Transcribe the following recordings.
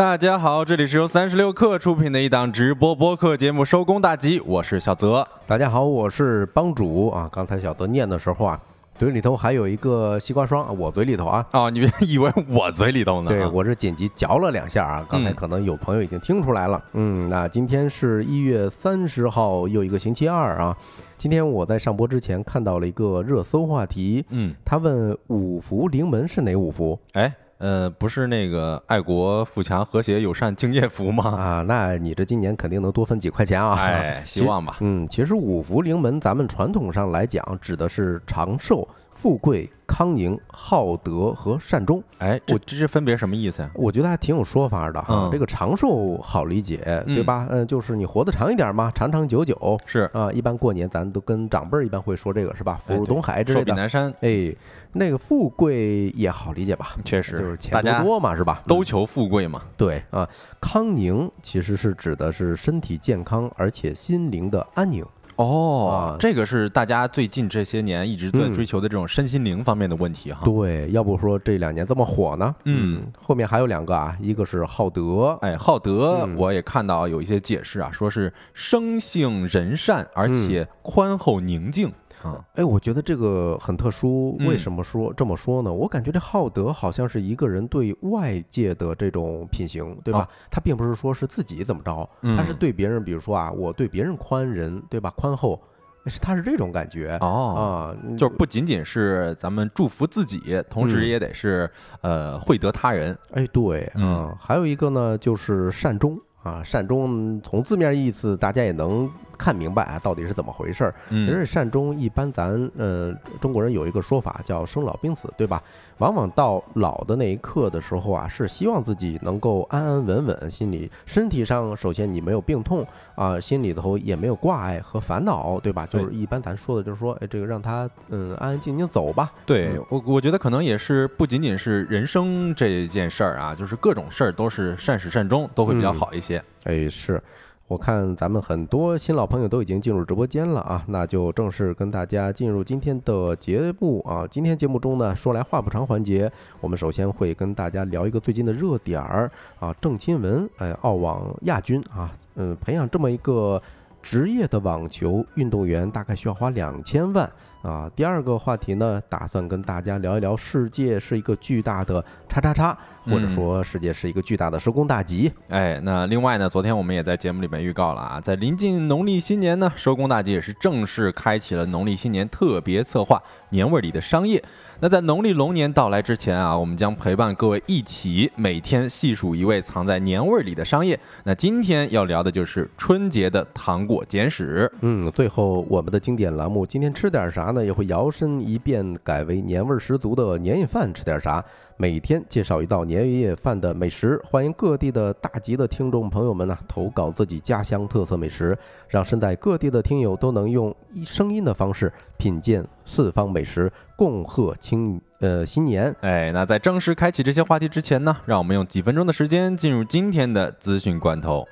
大家好，这里是由三十六克出品的一档直播播客节目《收工大吉》，我是小泽。大家好，我是帮主啊。刚才小泽念的时候啊，嘴里头还有一个西瓜霜，我嘴里头啊。哦，你别以为我嘴里头呢？对，我是紧急嚼了两下啊。刚才可能有朋友已经听出来了。嗯，那今天是一月三十号，又一个星期二啊。今天我在上播之前看到了一个热搜话题，嗯，他问五福临门是哪五福？哎。呃，不是那个爱国富强和谐友善敬业福吗？啊，那你这今年肯定能多分几块钱啊！哎，希望吧。嗯，其实五福临门，咱们传统上来讲，指的是长寿。富贵、康宁、好德和善终，哎，这这是分别什么意思呀？我觉得还挺有说法的哈。这个长寿好理解，对吧？嗯，就是你活得长一点嘛，长长久久是啊。一般过年咱都跟长辈儿一般会说这个是吧？福如东海之类的。寿比南山。哎，那个富贵也好理解吧？确实，就是钱多多嘛，是吧？都求富贵嘛。对啊，康宁其实是指的是身体健康，而且心灵的安宁。哦，这个是大家最近这些年一直在追求的这种身心灵方面的问题哈。对，要不说这两年这么火呢？嗯，后面还有两个啊，一个是好德，哎，好德，我也看到有一些解释啊，说是生性仁善，而且宽厚宁静。啊，哎，我觉得这个很特殊。为什么说这么说呢？我感觉这好德好像是一个人对外界的这种品行，对吧？他并不是说是自己怎么着，他是对别人，比如说啊，我对别人宽仁，对吧？宽厚，是他是这种感觉哦啊，就不仅仅是咱们祝福自己，同时也得是呃惠得他人。哎，对，嗯，还有一个呢，就是善终啊，善终从字面意思大家也能。看明白啊，到底是怎么回事儿？人是善终一般，咱呃中国人有一个说法叫生老病死，对吧？往往到老的那一刻的时候啊，是希望自己能够安安稳稳，心里身体上首先你没有病痛啊，心里头也没有挂碍和烦恼，对吧？就是一般咱说的就是说，哎，这个让他嗯安安静静走吧。对我，我觉得可能也是不仅仅是人生这件事儿啊，就是各种事儿都是善始善终都会比较好一些。哎，是。我看咱们很多新老朋友都已经进入直播间了啊，那就正式跟大家进入今天的节目啊。今天节目中呢，说来话不长环节，我们首先会跟大家聊一个最近的热点儿啊，郑钦文哎，澳网亚军啊，嗯，培养这么一个职业的网球运动员，大概需要花两千万。啊，第二个话题呢，打算跟大家聊一聊，世界是一个巨大的叉叉叉，或者说世界是一个巨大的收工大吉。哎，那另外呢，昨天我们也在节目里面预告了啊，在临近农历新年呢，收工大吉也是正式开启了农历新年特别策划年味里的商业。那在农历龙年到来之前啊，我们将陪伴各位一起每天细数一位藏在年味里的商业。那今天要聊的就是春节的糖果简史。嗯，最后我们的经典栏目，今天吃点啥？呢也会摇身一变，改为年味十足的年夜饭，吃点啥？每天介绍一道年夜饭的美食，欢迎各地的大吉的听众朋友们呢投稿自己家乡特色美食，让身在各地的听友都能用声音的方式品鉴四方美食，共贺青呃新年。哎，那在正式开启这些话题之前呢，让我们用几分钟的时间进入今天的资讯罐头。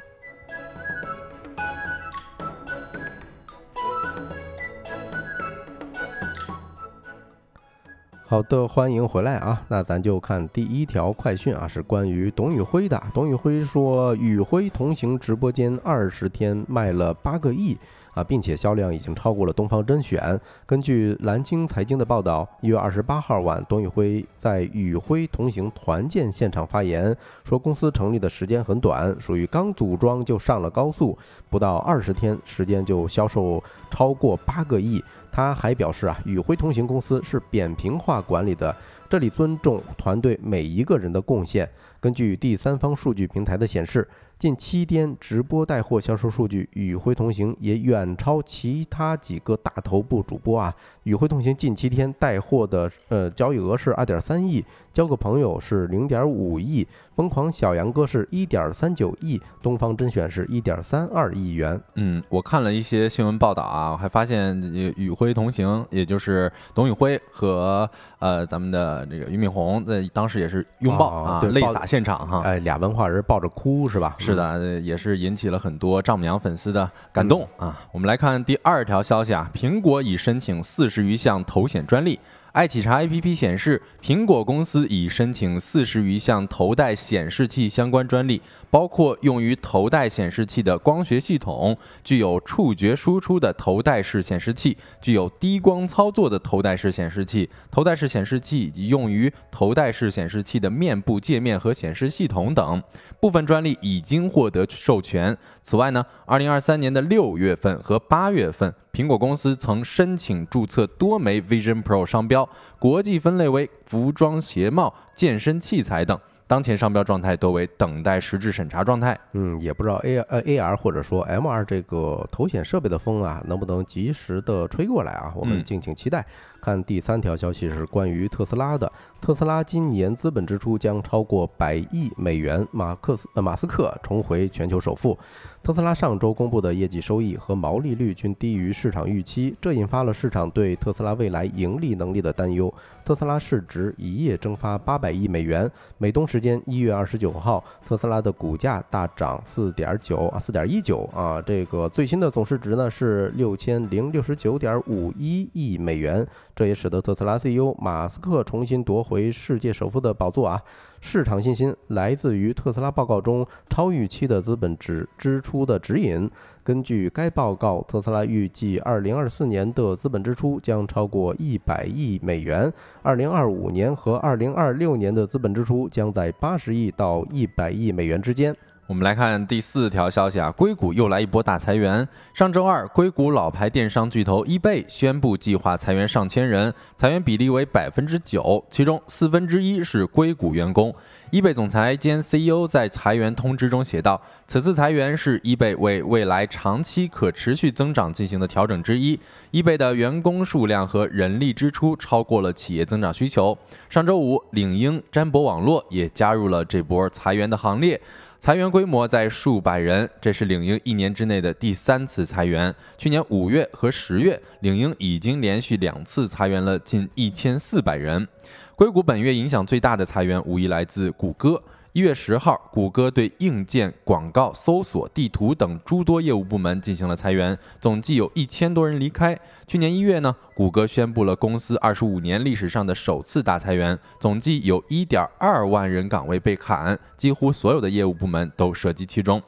好的，欢迎回来啊！那咱就看第一条快讯啊，是关于董宇辉的。董宇辉说，宇辉同行直播间二十天卖了八个亿啊，并且销量已经超过了东方甄选。根据蓝鲸财经的报道，一月二十八号晚，董宇辉在与辉同行团建现场发言，说公司成立的时间很短，属于刚组装就上了高速，不到二十天时间就销售超过八个亿。他还表示啊，与辉同行公司是扁平化管理的，这里尊重团队每一个人的贡献。根据第三方数据平台的显示。近七天直播带货销售数据，与辉同行也远超其他几个大头部主播啊！与辉同行近七天带货的呃交易额是二点三亿，交个朋友是零点五亿，疯狂小杨哥是一点三九亿，东方甄选是一点三二亿元。嗯，我看了一些新闻报道啊，我还发现与辉同行，也就是董宇辉和呃咱们的这个俞敏洪在当时也是拥抱啊，泪洒现场哈，哎，俩文化人抱着哭是吧？是的，也是引起了很多丈母娘粉丝的感动啊！我们来看第二条消息啊，苹果已申请四十余项头显专利爱企查 APP 显示，苹果公司已申请四十余项头戴显示器相关专利，包括用于头戴显示器的光学系统、具有触觉输出的头戴式显示器、具有低光操作的头戴式显示器、头戴式显示器以及用于头戴式显示器的面部界面和显示系统等。部分专利已经获得授权。此外呢，二零二三年的六月份和八月份。苹果公司曾申请注册多枚 Vision Pro 商标，国际分类为服装、鞋帽、健身器材等。当前商标状态多为等待实质审查状态。嗯，也不知道 A 呃 AR 或者说 MR 这个头显设备的风啊，能不能及时的吹过来啊？我们敬请期待。看第三条消息是关于特斯拉的，特斯拉今年资本支出将超过百亿美元，马克思呃马斯克重回全球首富。特斯拉上周公布的业绩收益和毛利率均低于市场预期，这引发了市场对特斯拉未来盈利能力的担忧。特斯拉市值一夜蒸发八百亿美元。美东时间一月二十九号，特斯拉的股价大涨四点九啊四点一九啊，这个最新的总市值呢是六千零六十九点五一亿美元。这也使得特斯拉 CEO 马斯克重新夺回世界首富的宝座啊！市场信心来自于特斯拉报告中超预期的资本支支出的指引。根据该报告，特斯拉预计2024年的资本支出将超过100亿美元，2025年和2026年的资本支出将在80亿到100亿美元之间。我们来看第四条消息啊，硅谷又来一波大裁员。上周二，硅谷老牌电商巨头 eBay 宣布计划裁员上千人，裁员比例为百分之九，其中四分之一是硅谷员工。eBay 总裁兼 CEO 在裁员通知中写道：“此次裁员是 eBay 为未来长期可持续增长进行的调整之一。eBay 的员工数量和人力支出超过了企业增长需求。”上周五，领英、詹博网络也加入了这波裁员的行列。裁员规模在数百人，这是领英一年之内的第三次裁员。去年五月和十月，领英已经连续两次裁员了近一千四百人。硅谷本月影响最大的裁员无疑来自谷歌。一月十号，谷歌对硬件、广告、搜索、地图等诸多业务部门进行了裁员，总计有一千多人离开。去年一月呢，谷歌宣布了公司二十五年历史上的首次大裁员，总计有一点二万人岗位被砍，几乎所有的业务部门都涉及其中。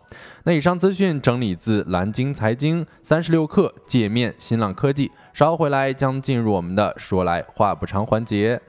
那以上资讯整理自蓝鲸财经、三十六氪、界面、新浪科技。稍后回来将进入我们的说来话不长环节。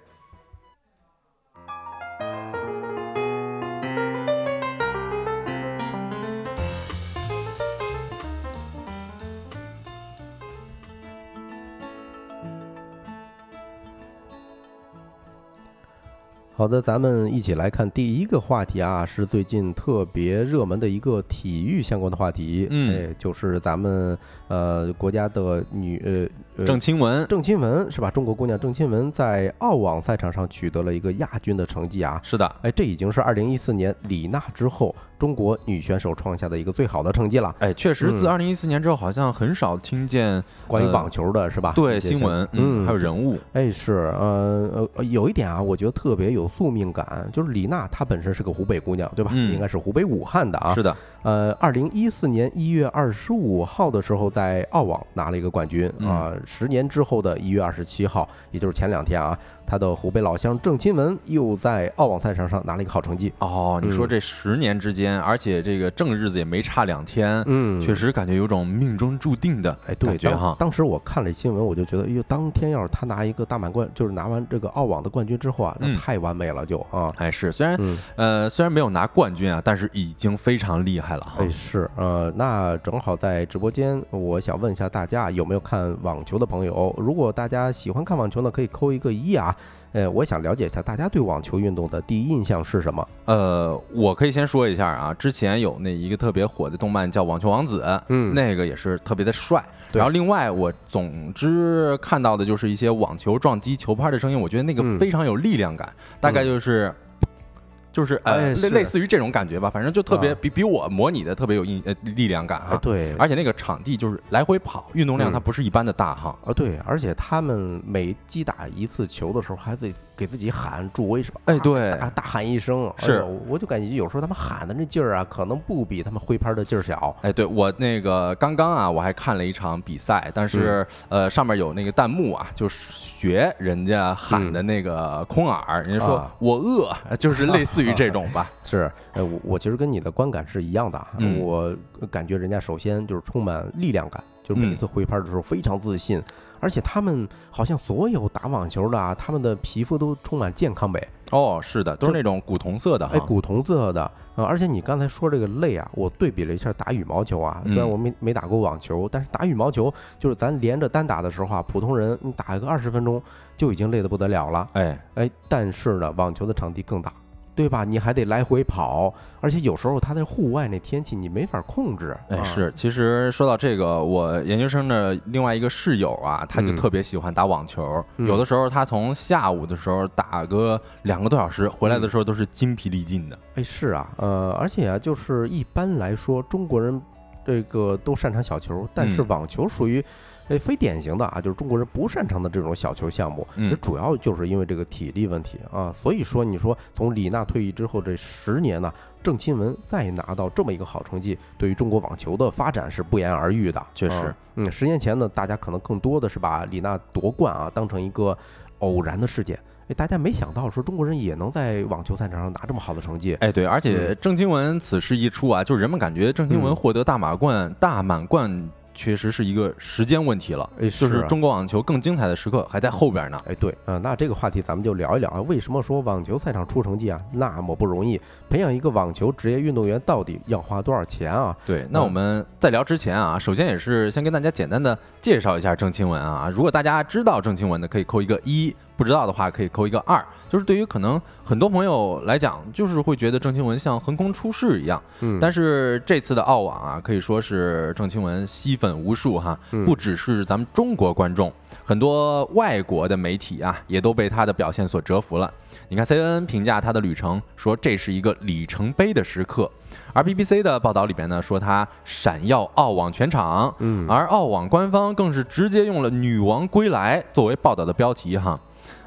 好的，咱们一起来看第一个话题啊，是最近特别热门的一个体育相关的话题，嗯，就是咱们呃国家的女呃郑钦文，郑钦文是吧？中国姑娘郑钦文在澳网赛场上取得了一个亚军的成绩啊，是的，哎，这已经是二零一四年李娜之后。中国女选手创下的一个最好的成绩了。哎，确实，自二零一四年之后，好像很少听见关于网球的是吧？对，新闻，嗯，还有人物。哎，是，呃呃，有一点啊，我觉得特别有宿命感，就是李娜她本身是个湖北姑娘，对吧？应该是湖北武汉的啊。是的。呃，二零一四年一月二十五号的时候，在澳网拿了一个冠军啊。十年之后的一月二十七号，也就是前两天啊。他的湖北老乡郑钦文又在澳网赛场上拿了一个好成绩哦。你说这十年之间，而且这个正日子也没差两天，嗯，确实感觉有种命中注定的哎感觉哈。当时我看了新闻，我就觉得，哎呦，当天要是他拿一个大满贯，就是拿完这个澳网的冠军之后啊，那太完美了就啊。哎，是，虽然呃虽然没有拿冠军啊，但是已经非常厉害了。哎，是，呃，那正好在直播间，我想问一下大家有没有看网球的朋友？如果大家喜欢看网球呢，可以扣一个一啊。呃，我想了解一下大家对网球运动的第一印象是什么？呃，我可以先说一下啊，之前有那一个特别火的动漫叫《网球王子》，嗯，那个也是特别的帅。然后另外，我总之看到的就是一些网球撞击球拍的声音，我觉得那个非常有力量感，大概就是。就是哎呃类类似于这种感觉吧，反正就特别啊比比我模拟的特别有印呃力量感哎，哈。对，而且那个场地就是来回跑，运动量嗯它不是一般的大哈。啊，对，而且他们每击打一次球的时候，还得给自己喊助威是吧？啊哎对大大喊一声。哎是我就感觉有时候他们喊的那劲儿啊，可能不比他们挥拍的劲儿小。哎，对我那个刚刚啊，我还看了一场比赛，但是、嗯呃上面有那个弹幕啊，就学人家喊的那个空耳，人家说我饿，就是 类似于这种吧。是，呃，我我其实跟你的观感是一样的啊，嗯我感觉人家首先就是充满力量感，就是每一次挥拍的时候非常自信，而且他们好像所有打网球的啊，他们的皮肤都充满健康美，哦，是的，都是那种古铜色的哈。哎，古铜色的，呃，而且你刚才说这个累啊，我对比了一下打羽毛球啊，虽然嗯我没没打过网球，但是打羽毛球就是咱连着单打的时候啊，普通人你打个二十分钟就已经累得不得了了，哎，哎，但是呢，网球的场地更大。对吧？你还得来回跑，而且有时候它在户外那天气你没法控制。哎，啊是，其实说到这个，我研究生的另外一个室友啊，他就嗯特别喜欢打网球。嗯有的时候他从下午的时候打个两个多小时，回来的时候都是精疲力尽的。哎，是啊，呃，而且啊，就是一般来说，中国人这个都擅长小球，但是嗯网球属于。呃，非典型的啊，就是中国人不擅长的这种小球项目，嗯这主要就是因为这个体力问题啊。所以说，你说从李娜退役之后这十年呢，郑钦文再拿到这么一个好成绩，对于中国网球的发展是不言而喻的。确实啊嗯，十年前呢，大家可能更多的是把李娜夺冠啊当成一个偶然的事件。哎，大家没想到说中国人也能在网球赛场上拿这么好的成绩。哎，对，而且嗯郑钦文此事一出啊，就是人们感觉郑钦文嗯获得大满贯、大满贯确实是一个时间问题了。哎，就是啊中国网球更精彩的时刻还在后边呢。哎，对，嗯、那这个话题咱们就聊一聊啊，为什么说网球赛场出成绩啊那么不容易？培养一个网球职业运动员到底要花多少钱啊？对，那嗯我们在聊之前啊，首先也是先跟大家简单的介绍一下郑钦文啊。如果大家知道郑钦文的，可以扣一个一；不知道的话，可以扣一个二。就是对于可能很多朋友来讲，就是会觉得郑钦文像横空出世一样。嗯，但是这次的澳网啊，可以说是郑钦文吸粉无数哈，嗯不只是咱们中国观众，很多外国的媒体啊，也都被他的表现所折服了。你看 CNN 评价他的旅程，说这是一个里程碑的时刻，而 BBC 的报道里边呢，说他闪耀澳网全场，嗯，而澳网官方更是直接用了“女王归来”作为报道的标题哈。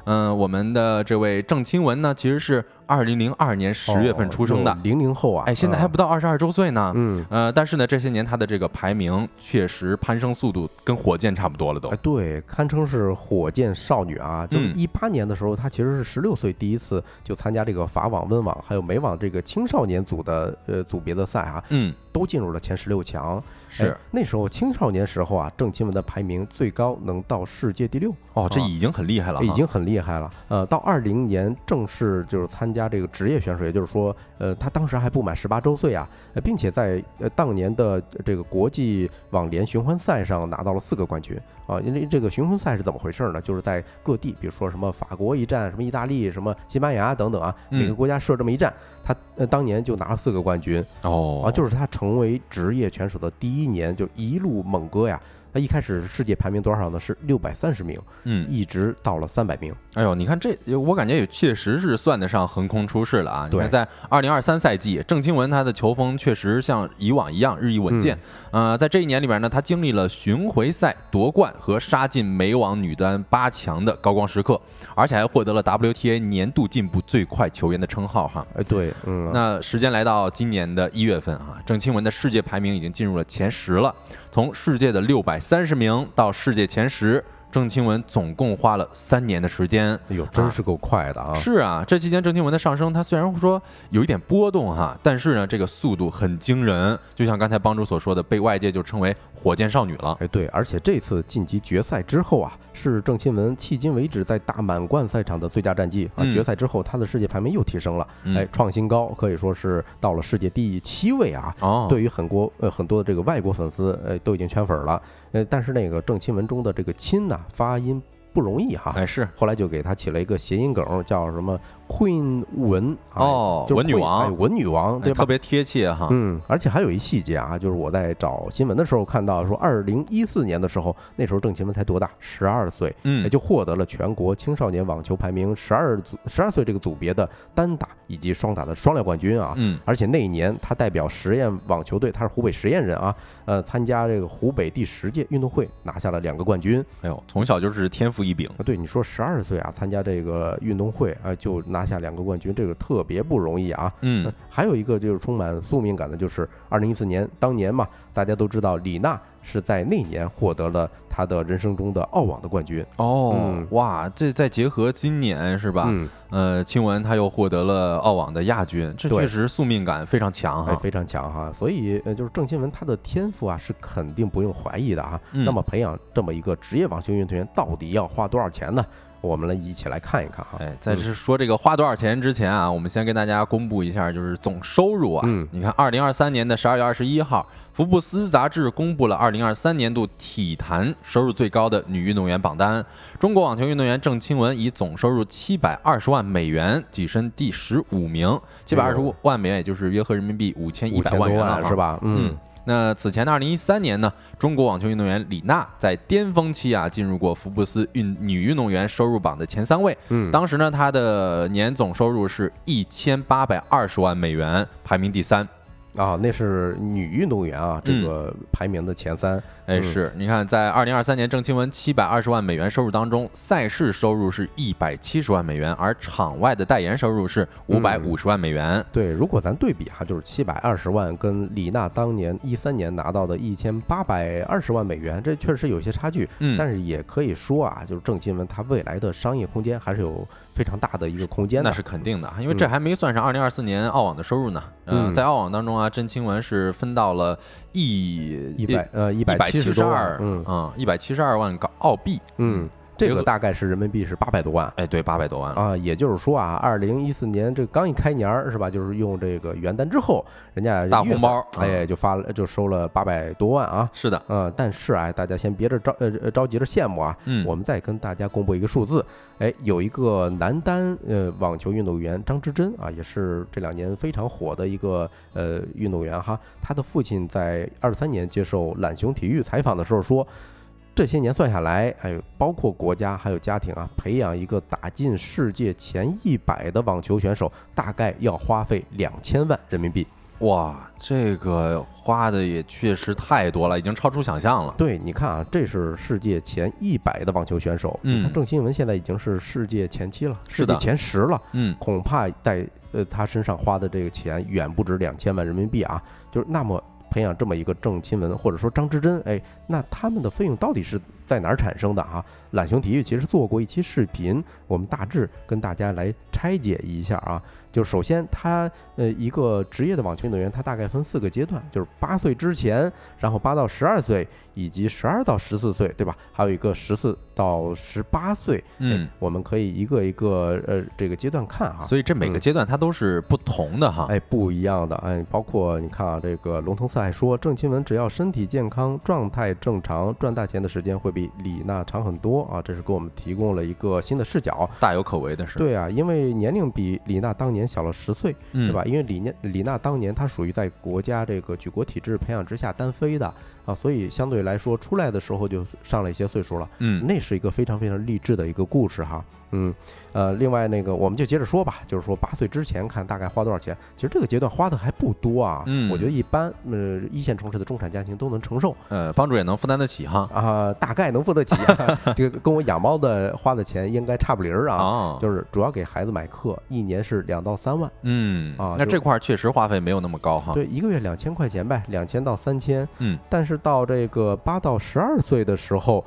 嗯，我们的这位郑钦文呢，其实是二零零二年十月份出生的，零零后啊，哎，现在还不到二十二周岁呢。嗯。呃，但是呢，这些年他的这个排名确实攀升速度跟火箭差不多了都哎，。对，堪称是火箭少女啊！就一八年的时候，她其实是十六岁第一次就参加这个法网、温网还有美网这个青少年组的呃组别的赛啊，嗯，都进入了前十六强。是哎那时候青少年时候啊，郑钦文的排名最高能到世界第六。哦，这啊已经很厉害了哈，已经很厉害了。呃，到二零年正式就是参加这个职业选手，也就是说，呃，他当时还不满十八周岁啊，呃并且在呃当年的这个国际网联巡环赛上拿到了四个冠军啊。因为这个巡环赛是怎么回事呢？就是在各地，比如说什么法国一站，什么意大利、什么西班牙等等啊，嗯每个国家设这么一站，他呃当年就拿了四个冠军哦啊，就是他成为职业拳手的第一年就一路猛歌呀。他一开始世界排名多少呢？是六百三十名，嗯，一直到了三百名。哎呦，你看这，我感觉也确实是算得上横空出世了啊！你对看，在二零二三赛季，郑钦文他的球风确实像以往一样日益稳健。呃，在这一年里边呢，他经历了巡回赛夺冠和杀进美网女单八强的高光时刻，而且还获得了 WTA 年度进步最快球员的称号哈。哎，对，嗯，那时间来到今年的一月份啊，郑钦文的世界排名已经进入了前十了。从世界的六百三十名到世界前十，郑钦文总共花了三年的时间。哎呦，真是够快的啊！是啊，这期间郑钦文的上升，他虽然说有一点波动哈，但是呢，这个速度很惊人。就像刚才帮主所说的，被外界就称为火箭少女了。哎，对，而且这次晋级决赛之后啊，是郑钦文迄今为止在大满贯赛场的最佳战绩啊！嗯决赛之后，他的世界排名又提升了，嗯哎，创新高，可以说是到了世界第七位啊！哦，对于很多呃很多的这个外国粉丝，呃都已经圈粉了，呃，但是那个郑钦文中的这个“钦”呐，发音不容易哈。哎是后来就给他起了一个谐音梗，叫什么 Queen 文哦，就文女王哎，文女王对吧？特别贴切哈。嗯，而且还有一细节啊，就是我在找新闻的时候看到说，二零一四年的时候，那时候郑钦文才多大，十二岁，也嗯，就获得了全国青少年网球排名十二组十二岁这个组别的单打以及双打的双料冠军啊。嗯，而且那一年他代表实验网球队，他是湖北实验人啊，呃，参加这个湖北第十届运动会，拿下了两个冠军。哎呦，从小就是天赋异禀。啊，对，你说十二岁啊，参加这个运动会啊，就拿下两个冠军，这个特别不容易啊。嗯，还有一个就是充满宿命感的，就是二零一四年当年嘛，大家都知道李娜是在那年获得了她的人生中的澳网的冠军，哦嗯，哇，这再结合今年是吧？嗯，呃，青文她又获得了澳网的亚军，这对确实宿命感非常强哎，哈。非常强哈。所以呃，就是郑钦文她的天赋啊是肯定不用怀疑的啊。嗯那么培养这么一个职业网球运动员，到底要花多少钱呢？我们来一起来看一看哈。哎，在是说这个花多少钱之前啊，我们先跟大家公布一下，就是总收入啊。嗯你看，二零二三年的十二月二十一号，福布斯杂志公布了二零二三年度体坛收入最高的女运动员榜单。中国网球运动员郑钦文以总收入七百二十万美元跻身第十五名，七百二十万美元也就是约合人民币五千一百万元了是？吧？嗯，那此前的二零一三年呢，中国网球运动员李娜在巅峰期啊进入过福布斯运女运动员收入榜的前三位。嗯，当时呢，她的年总收入是一千八百二十万美元，排名第三。啊，那是女运动员啊，这嗯个排名的前三。哎，嗯是你看，在二零二三年郑钦文七百二十万美元收入当中，赛事收入是一百七十万美元，而场外的代言收入是五百五十万美元。对，如果咱对比哈，就是七百二十万跟李娜当年一三年拿到的一千八百二十万美元，这确实有些差距。嗯，但是也可以说啊，就是郑钦文他未来的商业空间还是有非常大的一个空间的。那是肯定的，因为这还没算上二零二四年澳网的收入呢。嗯在澳网当中啊，郑钦文是分到了一一百呃一一百七七十二嗯。啊，一百七十二万港澳币，嗯，这这个个大概是人民币是八百多万。哎，对，八百多万。啊，也就是说啊，二零一四年这刚一开年儿是吧？就是用这个元旦之后，人家大红包份哎，就发了就收了八百多万啊。是的，嗯，但是啊，大家先别着着呃呃着急着羡慕啊，嗯，我们再跟大家公布一个数字，哎，有一个男单呃网球运动员张之臻啊，也是这两年非常火的一个呃运动员哈。他的父亲在二三年接受懒熊体育采访的时候说，这些年算下来，哎，包括国家还有家庭啊，培养一个打进世界前一百的网球选手，大概要花费两千万人民币。哇，这个花的也确实太多了，已经超出想象了。对，你看啊，这是世界前一百的网球选手，嗯郑钦文现在已经是世界前七了，世界前十了。嗯，恐怕在呃他身上花的这个钱远不止两千万人民币啊，就是那么培养这么一个郑钦文或者说张之臻，哎，那他们的费用到底是在哪儿产生的啊？懒熊体育其实做过一期视频，我们大致跟大家来拆解一下啊。就首先他呃一个职业的网球运动员，他大概分四个阶段，就是八岁之前，然后八到十二岁，以及十二到十四岁，对吧？还有一个十四到十八岁，嗯哎，我们可以一个一个呃这个阶段看哈。所以这每个嗯阶段它都是不同的哈。哎，不一样的，哎，包括你看啊，这个龙腾四海说，郑钦文只要身体健康、状态正常，赚大钱的时间会比李娜长很多啊，这是给我们提供了一个新的视角。大有可为的是，对啊，因为年龄比李娜当年小了十岁，嗯，对吧？因为李念李娜当年她属于在国家这个举国体制培养之下单飞的啊，所以相对来说出来的时候就上了一些岁数了。嗯，那是一个非常非常励志的一个故事哈。嗯，呃，另外那个我们就接着说吧，就是说八岁之前看大概花多少钱，其实这个阶段花的还不多啊。嗯我觉得一般，呃，一线城市的中产家庭都能承受呃，帮主也能负担得起哈。啊，大概能付得起、啊。这个跟我养猫的花的钱应该差不离儿啊。哦，就是主要给孩子买课，一年是两到三万，嗯啊那这块儿确实花费没有那么高哈。对，一个月两千块钱呗，两千到三千。嗯，但是到这个八到十二岁的时候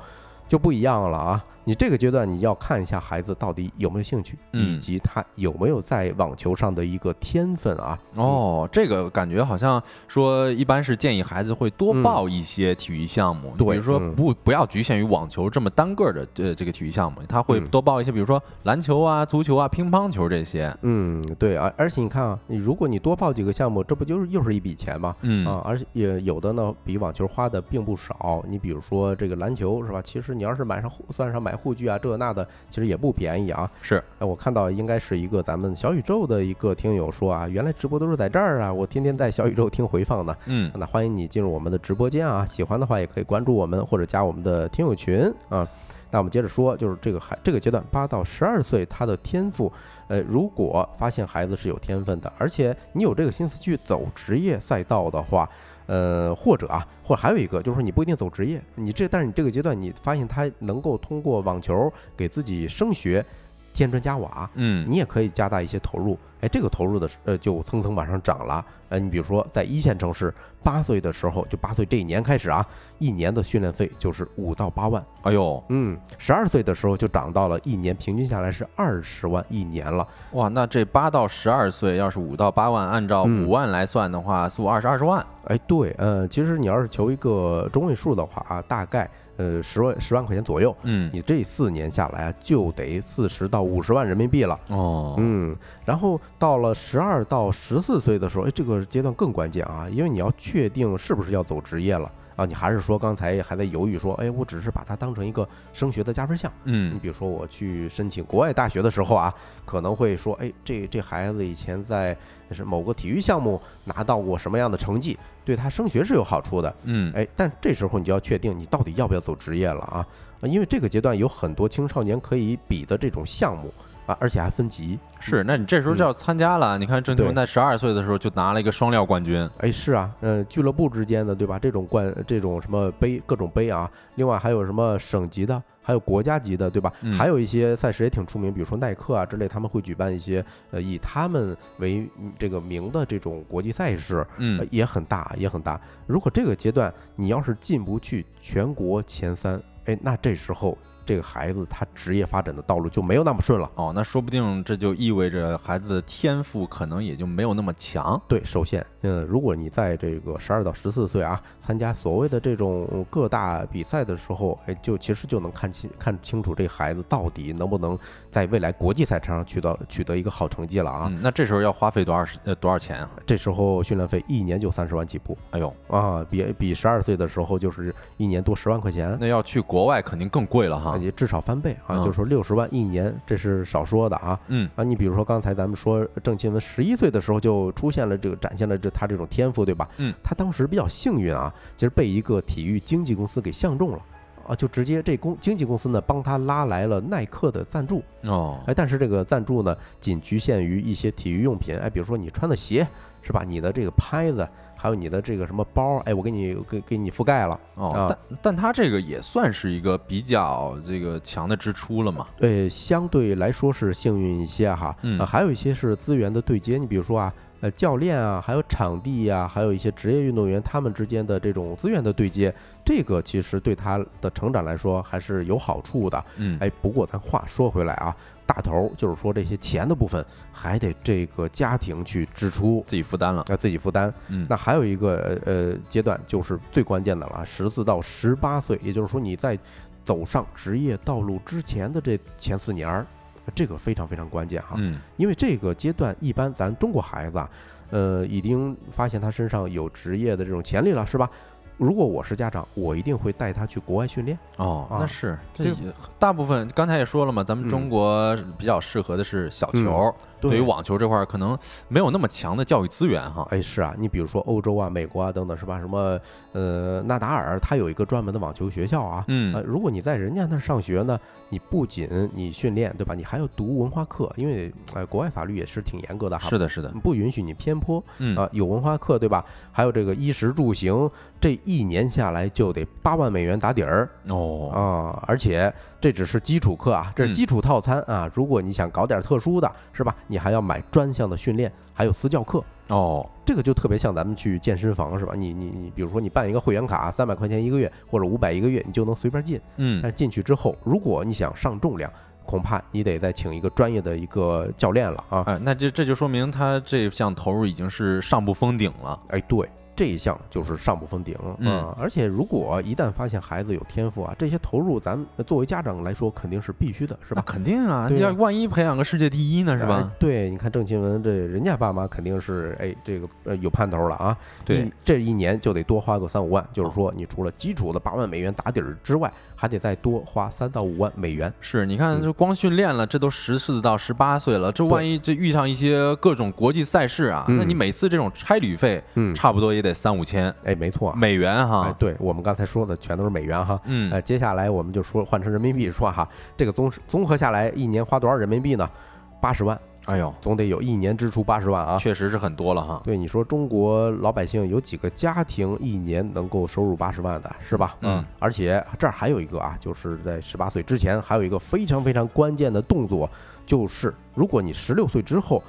就不一样了啊！你这个阶段你要看一下孩子到底有没有兴趣，以嗯及他有没有在网球上的一个天分啊。哦，这个感觉好像说一般是建议孩子会多嗯报一些体育项目，对比如说嗯不不要局限于网球这么单个儿的呃这个体育项目，他会嗯多报一些，比如说篮球啊、足球啊、乒乓球这些。嗯，对而，而且你看啊，你如果你多报几个项目，这不就是又是一笔钱吗？嗯啊，而且也有的呢，比网球花的并不少。你比如说这个篮球是吧？其实你要是买上算上买护具啊，这那的，其实也不便宜啊。是，哎，我看到应该是一个咱们小宇宙的一个听友说啊，原来直播都是在这儿啊，我天天在小宇宙听回放呢。嗯，那欢迎你进入我们的直播间啊，喜欢的话也可以关注我们或者加我们的听友群啊。那我们接着说，就是这个孩这个阶段八到十二岁，他的天赋，呃，如果发现孩子是有天分的，而且你有这个心思去走职业赛道的话，呃，或者啊，或者还有一个就是说你不一定走职业，你这但是你这个阶段你发现他能够通过网球给自己升学，添砖加瓦，嗯，你也可以加大一些投入，哎，这个投入的呃就蹭蹭往上涨了，呃，你比如说在一线城市，八岁的时候就八岁这一年开始啊，一年的训练费就是五到八万，哎呦，嗯，十二岁的时候就涨到了一年平均下来是二十万一年了，哇，那这八到十二岁要是五到八万，按照嗯五万来算的话，四五二十二十万，哎，对，呃，其实你要是求一个中位数的话啊，大概呃十万十万块钱左右，嗯，你这四年下来啊，就得四十到五十万人民币了。哦，嗯，然后到了十二到十四岁的时候，哎，这个阶段更关键啊，因为你要确定是不是要走职业了啊，你还是说刚才还在犹豫说，哎，我只是把它当成一个升学的加分项。嗯你嗯，比如说我去申请国外大学的时候啊，可能会说，哎，这这孩子以前在是某个体育项目拿到过什么样的成绩，对他升学是有好处的。嗯，哎，但这时候你就要确定你到底要不要走职业了啊，啊因为这个阶段有很多青少年可以比的这种项目啊，而且还分级。是，那你这时候就要参加了。你看郑钦文在十二岁的时候就拿了一个双料冠军，哎，是啊，嗯、俱乐部之间的对吧？这种冠，这种什么杯，各种杯啊，另外还有什么省级的，还有国家级的，对吧？嗯还有一些赛事也挺出名，比如说耐克啊之类，他们会举办一些呃以他们为嗯这个名的这种国际赛事，呃嗯，也很大，也很大。如果这个阶段你要是进不去全国前三，哎，那这时候这个孩子他职业发展的道路就没有那么顺了。哦，那说不定这就意味着孩子的天赋可能也就没有那么强。对，首先，嗯，如果你在这个十二到十四岁啊，参加所谓的这种各大比赛的时候，哎，就其实就能看清看清楚这孩子到底能不能在未来国际赛场上取得取得一个好成绩了啊。嗯，那这时候要花费多少时呃多少钱啊？这时候训练费一年就三十万起步哎呦，啊，比比十二岁的时候就是一年多十万块钱。那要去国外肯定更贵了哈。也至少翻倍啊，嗯就说六十万一年，这是少说的啊。嗯啊，你比如说刚才咱们说郑钦文十一岁的时候就出现了这个展现了这他这种天赋，对吧？嗯，他当时比较幸运啊，其实被一个体育经纪公司给相中了。啊，就直接这公经纪公司呢帮他拉来了耐克的赞助，哦，哎，但是这个赞助呢仅局限于一些体育用品，哎，比如说你穿的鞋是吧？你的这个拍子，还有你的这个什么包，哎，我给你给给你覆盖了。哦，啊但但他这个也算是一个比较这个强的支出了嘛。对，相对来说是幸运一些哈，嗯呃还有一些是资源的对接，你比如说啊，呃，教练啊，还有场地呀、还有一些职业运动员他们之间的这种资源的对接，这个其实对他的成长来说还是有好处的。嗯，哎，不过咱话说回来啊，大头儿就是说这些钱的部分还得这个家庭去支出。自己负担了。要自己负担。嗯，那还有一个呃呃阶段就是最关键的了，十四到十八岁，也就是说你在走上职业道路之前的这前四年儿，这个非常非常关键哈。嗯因为这个阶段一般咱中国孩子啊，呃，已经发现他身上有职业的这种潜力了，是吧？如果我是家长，我一定会带他去国外训练。哦，啊那是这大部分刚才也说了嘛，咱们嗯中国比较适合的是小球，嗯对于网球这块儿可能没有那么强的教育资源哈。哎，是啊，你比如说欧洲啊、美国啊等等，是吧？什么呃，纳达尔他有一个专门的网球学校啊。嗯呃，如果你在人家那儿上学呢，你不仅你训练，对吧？你还要读文化课，因为呃，国外法律也是挺严格的哈。是的，是的，不允许你偏颇嗯啊、有文化课对吧？还有这个衣食住行，这一年下来就得八万美元打底儿哦，啊！而且这只是基础课啊，这是嗯基础套餐啊。如果你想搞点特殊的，是吧？你还要买专项的训练，还有私教课。哦，这个就特别像咱们去健身房是吧？你你你，比如说你办一个会员卡，三百块钱一个月或者五百一个月，你就能随便进。嗯但是进去之后，如果你想上重量，恐怕你得再请一个专业的一个教练了啊！哎，那这这就说明他这项投入已经是上不封顶了。哎，对，这一项就是上不封顶啊、嗯而且如果一旦发现孩子有天赋啊，这些投入咱们作为家长来说肯定是必须的，是那吧？肯定啊，对啊要万一培养个世界第一呢，是哎吧？对，你看郑钦文这人家爸妈肯定是哎这个呃有盼头了啊，对，这一年就得多花个三五万，就是说你除了基础的八万美元打底儿之外，还得再多花三到五万美元。是，你看，这光训练了，这都十四到十八岁了，这万一这遇上一些各种国际赛事啊，那你每次这种差旅费，嗯，差不多也得三五千。哎，没错，美元哈。哎对我们刚才说的全都是美元哈。嗯。呃，接下来我们就说换成人民币说哈，这个综综合下来一年花多少人民币呢？八十万。哎呦，总得有一年支出八十万啊，确实是很多了哈。对，你说中国老百姓有几个家庭一年能够收入八十万的，是吧？嗯。而且这儿还有一个啊，就是在十八岁之前还有一个非常非常关键的动作，就是如果你十六岁之后，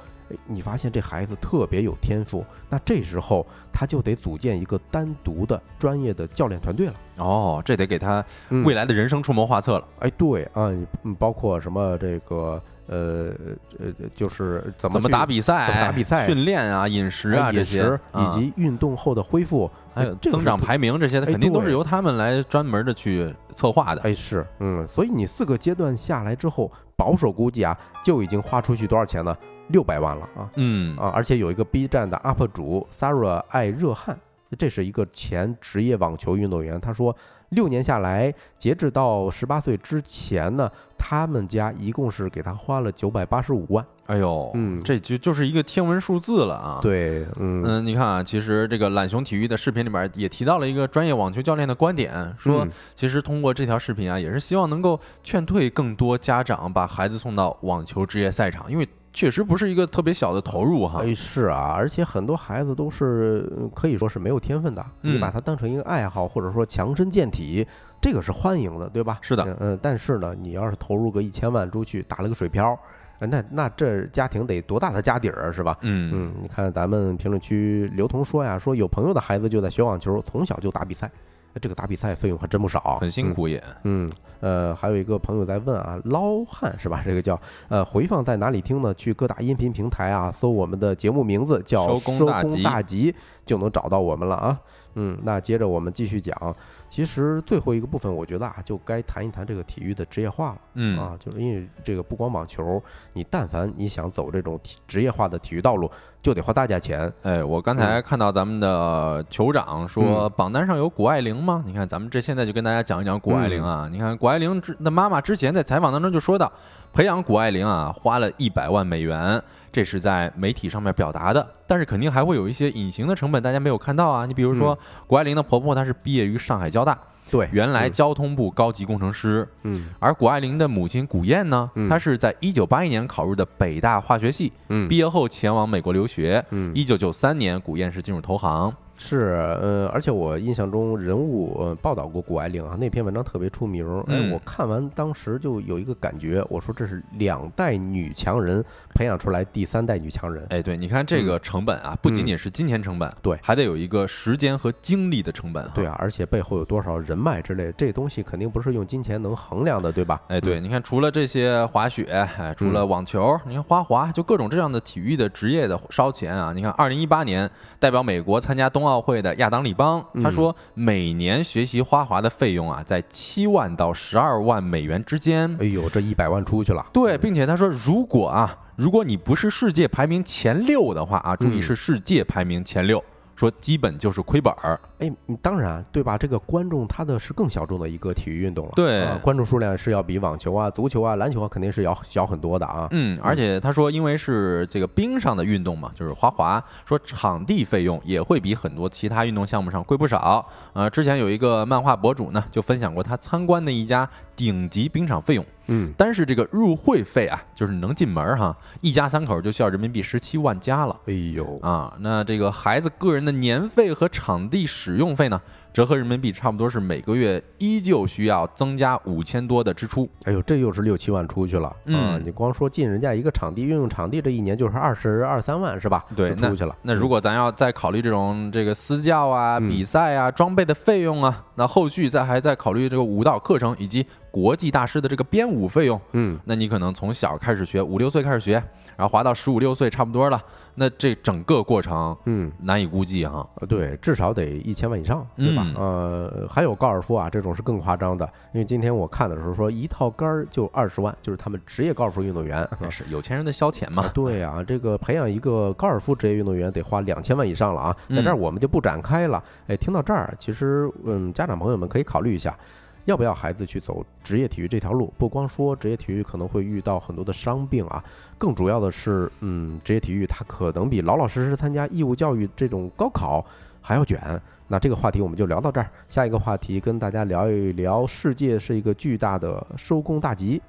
你发现这孩子特别有天赋，那这时候他就得组建一个单独的专业的教练团队了。哦，这得给他未来的人生出谋划策了。哎，对啊，嗯包括什么这个。呃呃，就是怎么打比赛、怎么打比赛、训练啊、饮食啊这些，以及运动后的恢复，还有增长排名这些，肯定都是由他们来专门的去策划的。哎，是，嗯，所以你四个阶段下来之后，保守估计啊，就已经花出去多少钱呢？六百万了啊！嗯啊，而且有一个 B 站的 UP 主 Sarah 爱热汗，这是一个前职业网球运动员，他说。六年下来，截止到十八岁之前呢，他们家一共是给他花了九百八十五万。哎呦，嗯，这就就是一个天文数字了啊。对，嗯嗯，你看啊，其实这个懒熊体育的视频里面也提到了一个专业网球教练的观点，说其实通过这条视频啊，也是希望能够劝退更多家长把孩子送到网球职业赛场，因为。确实不是一个特别小的投入哈，哎是啊，而且很多孩子都是可以说是没有天分的，你把它当成一个爱好或者说强身健体，这个是欢迎的，对吧？是的，嗯，但是呢，你要是投入个一千万出去打了个水漂，那那这家庭得多大的家底儿是吧？嗯嗯，你看咱们评论区刘同说呀，说有朋友的孩子就在学网球，从小就打比赛。这个打比赛费用还真不少，很辛苦也。嗯，呃，还有一个朋友在问啊，捞汉是吧？这个叫呃，回放在哪里听呢？去各大音频平台啊，搜我们的节目名字叫《收工大吉》，就能找到我们了啊。嗯，那接着我们继续讲。其实最后一个部分，我觉得啊，就该谈一谈这个体育的职业化了。嗯啊，就是因为这个不光网球，你但凡你想走这种体职业化的体育道路，就得花大价钱。哎，我刚才看到咱们的酋长说榜单上有谷爱凌吗？你看咱们这现在就跟大家讲一讲谷爱凌啊。你看谷爱凌之的妈妈之前在采访当中就说到，培养谷爱凌啊花了一百万美元。这是在媒体上面表达的，但是肯定还会有一些隐形的成本，大家没有看到啊。你比如说，谷爱凌的婆婆她是毕业于上海交大，对，原来交通部高级工程师。嗯，而谷爱凌的母亲谷燕呢，她是在一九八一年考入的北大化学系，毕业后前往美国留学。嗯，一九九三年，谷燕是进入投行。是，呃，而且我印象中人物呃报道过谷爱凌啊，那篇文章特别出名。哎，我看完当时就有一个感觉，我说这是两代女强人培养出来第三代女强人。哎，对，你看这个成本啊，不仅仅是金钱成本，对，还得有一个时间和精力的成本。对啊，而且背后有多少人脉之类，这东西肯定不是用金钱能衡量的，对吧？哎，对，你看除了这些滑雪，哎，除了网球，你看花滑，就各种这样的体育的职业的烧钱啊。你看二零一八年代表美国参加冬奥。奥会的亚当里邦他说，每年学习花滑的费用啊，在七万到十二万美元之间。哎呦，这一百万出去了。对，并且他说，如果啊，如果你不是世界排名前六的话啊，注意是世界排名前六。说基本就是亏本儿，哎，当然对吧？这个观众他的是更小众的一个体育运动了，对，观众数量是要比网球啊、足球啊、篮球啊肯定是要小很多的啊。嗯，而且他说，因为是这个冰上的运动嘛，就是滑滑，说场地费用也会比很多其他运动项目上贵不少。呃，之前有一个漫画博主呢，就分享过他参观的一家顶级冰场费用。嗯，单是这个入会费啊，就是能进门哈，一家三口就需要人民币十七万加了。哎呦啊，那这个孩子个人的年费和场地使用费呢？折合人民币差不多是每个月依旧需要增加五千多的支出。哎呦，这又是六七万出去了。嗯，你光说进人家一个场地，运用场地这一年就是二十二三万是吧？对，出去了。那如果咱要再考虑这种这个私教啊、比赛啊、装备的费用啊，那后续再还在考虑这个舞蹈课程以及国际大师的这个编舞费用。嗯，那你可能从小开始学，五六岁开始学，然后滑到十五六岁差不多了。那这整个过程，嗯，难以估计哈。呃，对，至少得一千万以上，对吧？呃，还有高尔夫啊，这种是更夸张的。因为今天我看的时候说，一套杆儿就二十万，就是他们职业高尔夫运动员，是有钱人的消遣嘛。对啊，这个培养一个高尔夫职业运动员得花两千万以上了啊。在这儿我们就不展开了。哎，听到这儿，其实嗯，家长朋友们可以考虑一下。要不要孩子去走职业体育这条路？不光说职业体育可能会遇到很多的伤病啊，更主要的是，嗯，职业体育它可能比老老实实参加义务教育这种高考还要卷。那这个话题我们就聊到这儿，下一个话题跟大家聊一聊，世界是一个巨大的收工大集。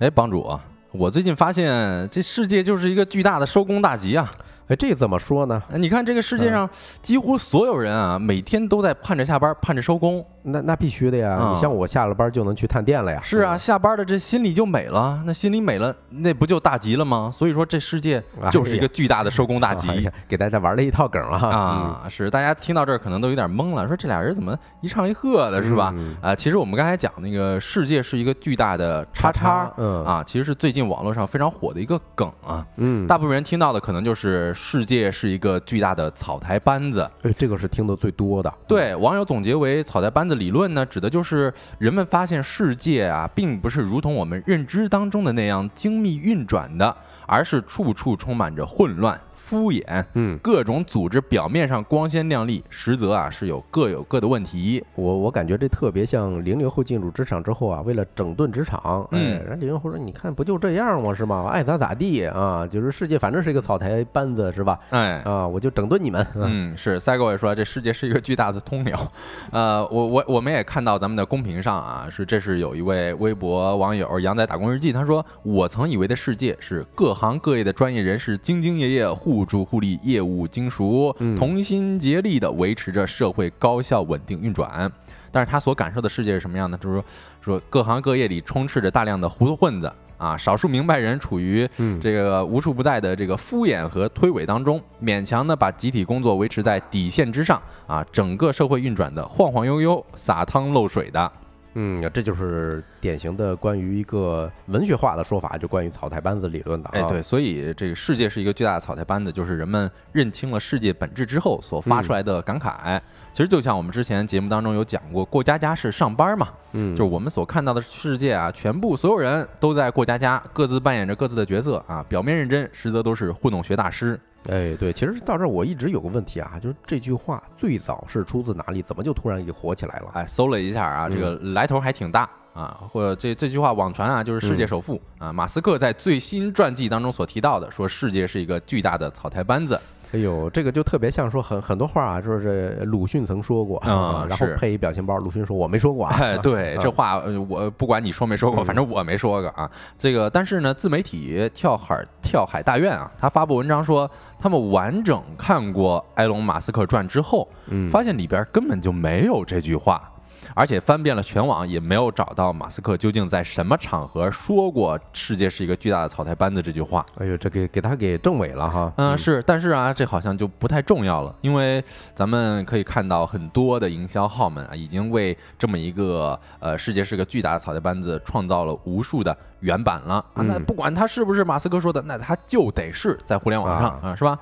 哎，帮主，我最近发现这世界就是一个巨大的收工大吉啊！哎，这怎么说呢？你看这个世界上几乎所有人啊，每天都在盼着下班，盼着收工。那那必须的呀！你像我下了班就能去探店了呀。是啊，下班的这心里就美了，那心里美了，那不就大吉了吗？所以说这世界就是一个巨大的收工大吉，给大家玩了一套梗了哈。啊，是，大家听到这儿可能都有点懵了，说这俩人怎么一唱一和的，是吧？啊，其实我们刚才讲那个世界是一个巨大的叉叉，嗯啊，其实是最近网络上非常火的一个梗啊。嗯，大部分人听到的可能就是世界是一个巨大的草台班子，哎，这个是听得最多的。对，网友总结为草台班子理论呢，指的就是人们发现世界啊，并不是如同我们认知当中的那样精密运转的，而是处处充满着混乱。敷衍，嗯，各种组织表面上光鲜亮丽，实则啊是有各有各的问题。我我感觉这特别像零零后进入职场之后啊，为了整顿职场，哎，人零零后说：“你看不就这样吗？是吗？爱咋咋地啊，就是世界反正是一个草台班子，是吧？哎，啊，我就整顿你们。嗯，是赛狗也说这世界是一个巨大的通辽。呃，我我我们也看到咱们的公屏上啊，是这是有一位微博网友杨仔打工日记，他说：“我曾以为的世界是各行各业的专业人士兢兢业业互。”互助互利，业务精熟，同心竭力地维持着社会高效稳定运转。但是他所感受的世界是什么样的？就是说，说各行各业里充斥着大量的糊涂混子啊，少数明白人处于这个无处不在的这个敷衍和推诿当中，勉强的把集体工作维持在底线之上啊，整个社会运转的晃晃悠悠、洒汤漏水的。嗯，这就是典型的关于一个文学化的说法，就关于草台班子理论的。哎，对，所以这个世界是一个巨大的草台班子，就是人们认清了世界本质之后所发出来的感慨。其实就像我们之前节目当中有讲过，过家家是上班嘛，嗯，就是我们所看到的世界啊，全部所有人都在过家家，各自扮演着各自的角色啊，表面认真，实则都是糊弄学大师。哎，对，其实到这儿我一直有个问题啊，就是这句话最早是出自哪里？怎么就突然就火起来了？哎，搜了一下啊，这个来头还挺大啊。或者这这句话网传啊，就是世界首富啊，马斯克在最新传记当中所提到的，说世界是一个巨大的草台班子。哎呦，这个就特别像说很很多话啊，就是鲁迅曾说过啊，然后配一表情包，鲁迅说我没说过啊。哎，对，这话我不管你说没说过，反正我没说过啊。这个，但是呢，自媒体跳海跳海大院啊，他发布文章说，他们完整看过埃隆·马斯克传之后，发现里边根本就没有这句话。而且翻遍了全网，也没有找到马斯克究竟在什么场合说过“世界是一个巨大的草台班子”这句话。哎呦，这给给他给证伪了哈。嗯，是，但是啊，这好像就不太重要了，因为咱们可以看到很多的营销号们啊，已经为这么一个呃“世界是个巨大的草台班子”创造了无数的原版了啊。那不管他是不是马斯克说的，那他就得是在互联网上啊，是吧？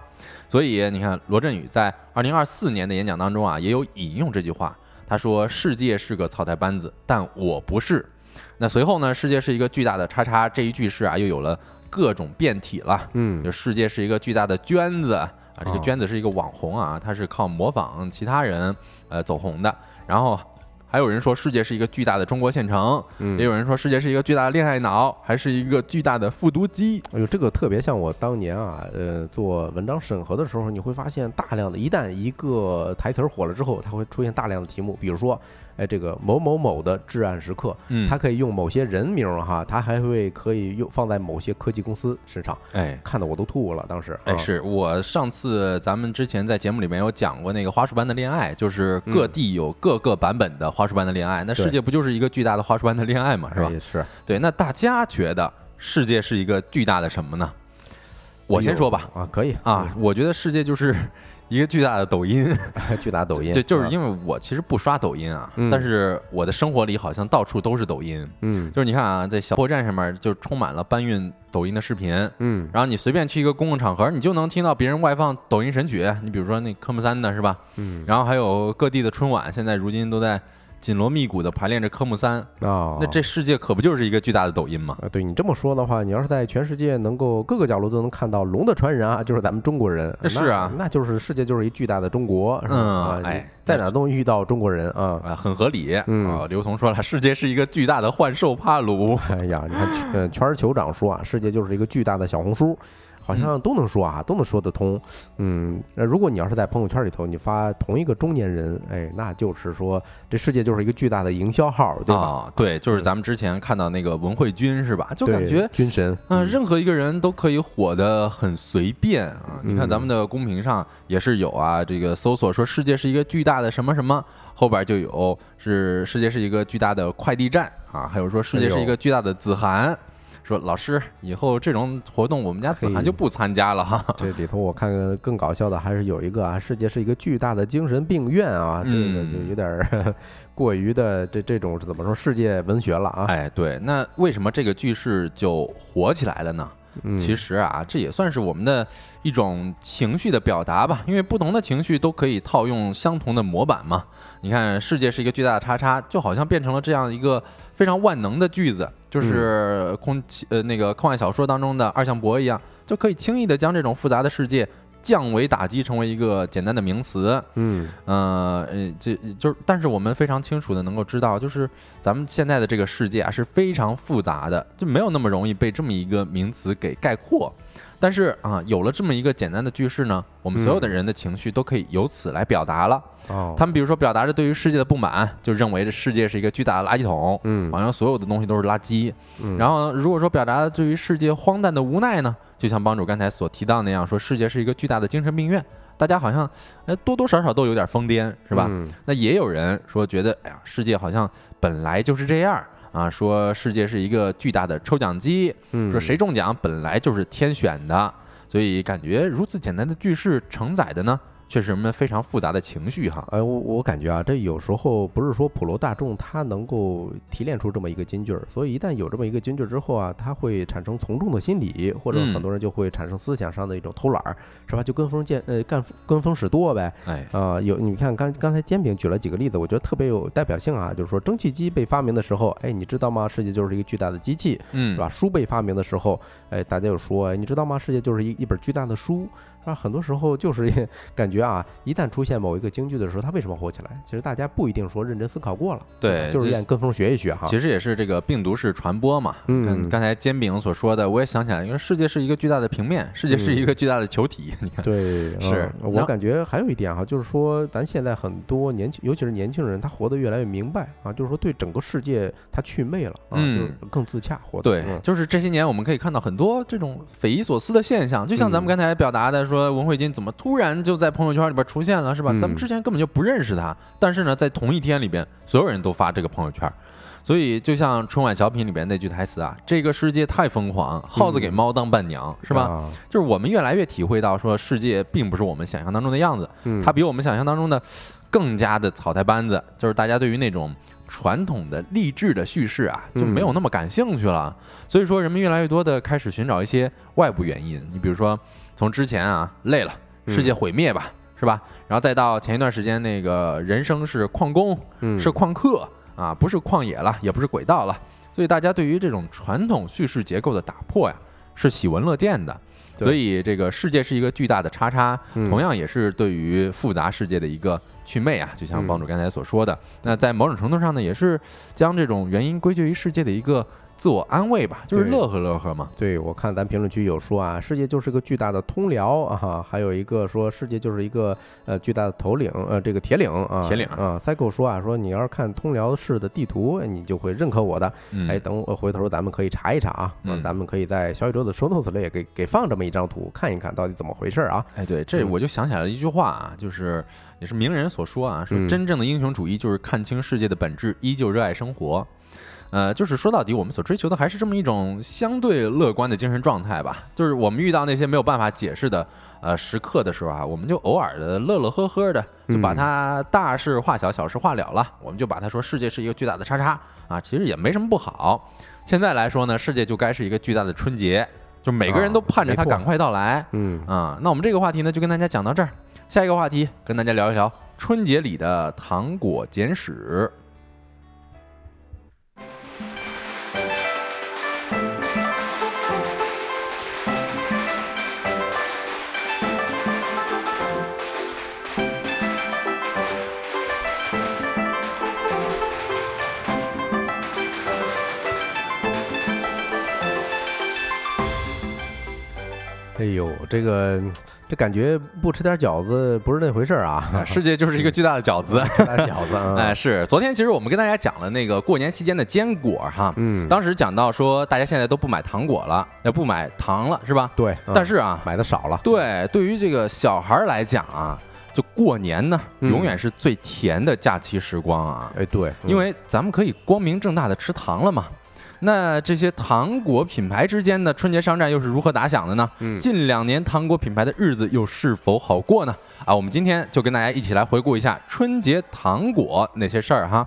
所以你看，罗振宇在二零二四年的演讲当中啊，也有引用这句话。他说：“世界是个草台班子，但我不是。”那随后呢？世界是一个巨大的叉叉，这一句式啊，又有了各种变体了。嗯，就世界是一个巨大的娟子啊，这个娟子是一个网红啊，他是靠模仿其他人呃走红的。然后。还有人说世界是一个巨大的中国县城，也有人说世界是一个巨大的恋爱脑，还是一个巨大的复读机。哎呦，这个特别像我当年啊，呃，做文章审核的时候，你会发现大量的，一旦一个台词火了之后，它会出现大量的题目，比如说。哎，这个某某某的至暗时刻，嗯，它可以用某些人名哈，它还会可以用放在某些科技公司身上，哎，看的我都吐了。当时，哎，是我上次咱们之前在节目里面有讲过那个花束般的恋爱，就是各地有各个版本的花束般的恋爱，那世界不就是一个巨大的花束般的恋爱嘛，是吧？是对。那大家觉得世界是一个巨大的什么呢？我先说吧，啊，可以啊，我觉得世界就是。一个巨大的抖音，巨大抖音，就就是因为我其实不刷抖音啊，但是我的生活里好像到处都是抖音，嗯，就是你看啊，在小破站上面就充满了搬运抖音的视频，嗯，然后你随便去一个公共场合，你就能听到别人外放抖音神曲，你比如说那科目三的是吧，嗯，然后还有各地的春晚，现在如今都在紧锣密鼓的排练着科目三，啊，那这世界可不就是一个巨大的抖音吗？啊，对你这么说的话，你要是在全世界能够各个角落都能看到龙的传人啊，就是咱们中国人。是啊那那就是世界就是一巨大的中国，是吧？嗯啊哎在哪儿都能遇到中国人啊。啊，很合理。嗯啊，刘同说了，世界是一个巨大的幻兽帕鲁。哎呀，你看，呃，全儿酋长说啊，世界就是一个巨大的小红书，好像都能说啊，都能说得通。嗯，那如果你要是在朋友圈里头，你发同一个中年人，哎，那就是说这世界就是一个巨大的营销号，对吧？啊，对，就是咱们之前看到那个文慧君是吧？就感觉。军神，嗯，任何一个人都可以火得很随便啊！你看咱们的公屏上也是有啊，这个搜索说世界是一个巨大的什么什么，后边就有是世界是一个巨大的快递站啊，还有说世界是一个巨大的子涵，说老师以后这种活动我们家子涵就不参加了哈。这里头我看更搞笑的还是有一个啊，世界是一个巨大的精神病院啊，这个嗯就有点儿 过于的这这种怎么说世界文学了啊。哎，对，那为什么这个句式就火起来了呢？嗯其实啊，这也算是我们的一种情绪的表达吧，因为不同的情绪都可以套用相同的模板嘛。你看，世界是一个巨大的叉叉，就好像变成了这样一个非常万能的句子，就是空气呃那个科幻小说当中的二向箔一样，就可以轻易的将这种复杂的世界降维打击，成为一个简单的名词。嗯呃，呃，这就是，但是我们非常清楚的能够知道，就是咱们现在的这个世界啊是非常复杂的，就没有那么容易被这么一个名词给概括。但是啊，有了这么一个简单的句式呢，我们所有的人的情绪都可以由此来表达了。哦，他们比如说表达着对于世界的不满，就认为这世界是一个巨大的垃圾桶，嗯好像所有的东西都是垃圾。嗯然后如果说表达对于世界荒诞的无奈呢，就像帮主刚才所提到那样，说世界是一个巨大的精神病院，大家好像呃多多少少都有点疯癫，是吧？嗯那也有人说觉得，哎呀，世界好像本来就是这样啊，说世界是一个巨大的抽奖机，嗯。说谁中奖本来就是天选的，所以感觉如此简单的句式承载的呢，却是人们非常复杂的情绪哈。哎，我我感觉啊，这有时候不是说普罗大众他能够提炼出这么一个金句儿，所以一旦有这么一个金句儿之后啊，他会产生从众的心理，或者嗯很多人就会产生思想上的一种偷懒儿，是吧？就跟风见呃干跟风使舵呗。哎，啊、有你看刚刚才煎饼举了几个例子，我觉得特别有代表性啊。就是说蒸汽机被发明的时候，哎，你知道吗？世界就是一个巨大的机器，嗯是吧？书被发明的时候，哎，大家有说，哎，你知道吗？世界就是一一本巨大的书，很多时候就是感觉啊，一旦出现某一个京剧的时候，它为什么火起来？其实大家不一定说认真思考过了，对就是愿跟风学一学哈。其实也是这个病毒式传播嘛。嗯跟刚才煎饼所说的，我也想起来，因为世界是一个巨大的平面，世界是一个巨大的球体，你看。对，是嗯我感觉还有一点哈，就是说咱现在很多年轻，尤其是年轻人，他活得越来越明白啊，就是说对整个世界他祛魅了啊，嗯就是更自洽活得。就是这些年我们可以看到很多这种匪夷所思的现象，就像咱们嗯刚才表达的，说文慧金怎么突然就在朋友圈里边出现了，是吧？嗯咱们之前根本就不认识他，但是呢，在同一天里边，所有人都发这个朋友圈。所以，就像春晚小品里边那句台词啊，“这个世界太疯狂，耗子给猫当伴娘”，是吧？啊就是我们越来越体会到，说世界并不是我们想象当中的样子，嗯，它比我们想象当中的更加的草台班子，就是大家对于那种传统的励志的叙事啊，就没有那么感兴趣了。所以说，人们越来越多的开始寻找一些外部原因。你比如说，从之前啊累了，世界毁灭吧，是吧？然后再到前一段时间那个人生是矿工，嗯是旷课啊，不是旷野了，也不是轨道了。所以大家对于这种传统叙事结构的打破呀，是喜闻乐见的。对所以这个世界是一个巨大的叉叉，嗯同样也是对于复杂世界的一个祛魅啊，就像嗯帮主刚才所说的，那在某种程度上呢，也是将这种原因归结于世界的一个自我安慰吧，就是乐呵乐呵嘛。对，我看咱评论区有说啊，世界就是个巨大的通辽啊，还有一个说世界就是一个呃巨大的头领，呃这个铁岭啊，铁岭啊。Cycle 说啊，说你要是看通辽市的地图，哎你就会认可我的。嗯，哎，等我回头咱们可以查一查啊，嗯咱们可以在小宇宙的 show notes 里也给给放这么一张图，看一看到底怎么回事儿啊。哎，对，这嗯我就想起来了一句话啊，就是也是名人所说啊，说嗯真正的英雄主义就是看清世界的本质，依旧热爱生活。呃，就是说到底，我们所追求的还是这么一种相对乐观的精神状态吧。就是我们遇到那些没有办法解释的呃时刻的时候啊，我们就偶尔的乐乐呵呵的，就把嗯它大事化小，小事化了了。我们就把它说世界是一个巨大的叉叉啊，其实也没什么不好。现在来说呢，世界就该是一个巨大的春节，就每个人都盼着它赶快到来。嗯，啊、那我们这个话题呢，就跟大家讲到这儿。下一个话题，跟大家聊一聊春节里的糖果简史。哎呦，这个这感觉不吃点饺子不是那回事儿啊！世界就是一个巨大的饺子，大饺子。哎，是昨天其实我们跟大家讲了那个过年期间的坚果哈，嗯，当时讲到说大家现在都不买糖果了，也不买糖了是吧？对，但是啊，买的少了。对，对于这个小孩来讲啊，就过年呢，永远是最甜的假期时光啊。哎，对，因为咱们可以光明正大的吃糖了嘛。那这些糖果品牌之间的春节商战又是如何打响的呢？嗯，近两年糖果品牌的日子又是否好过呢？啊，我们今天就跟大家一起来回顾一下春节糖果那些事儿哈。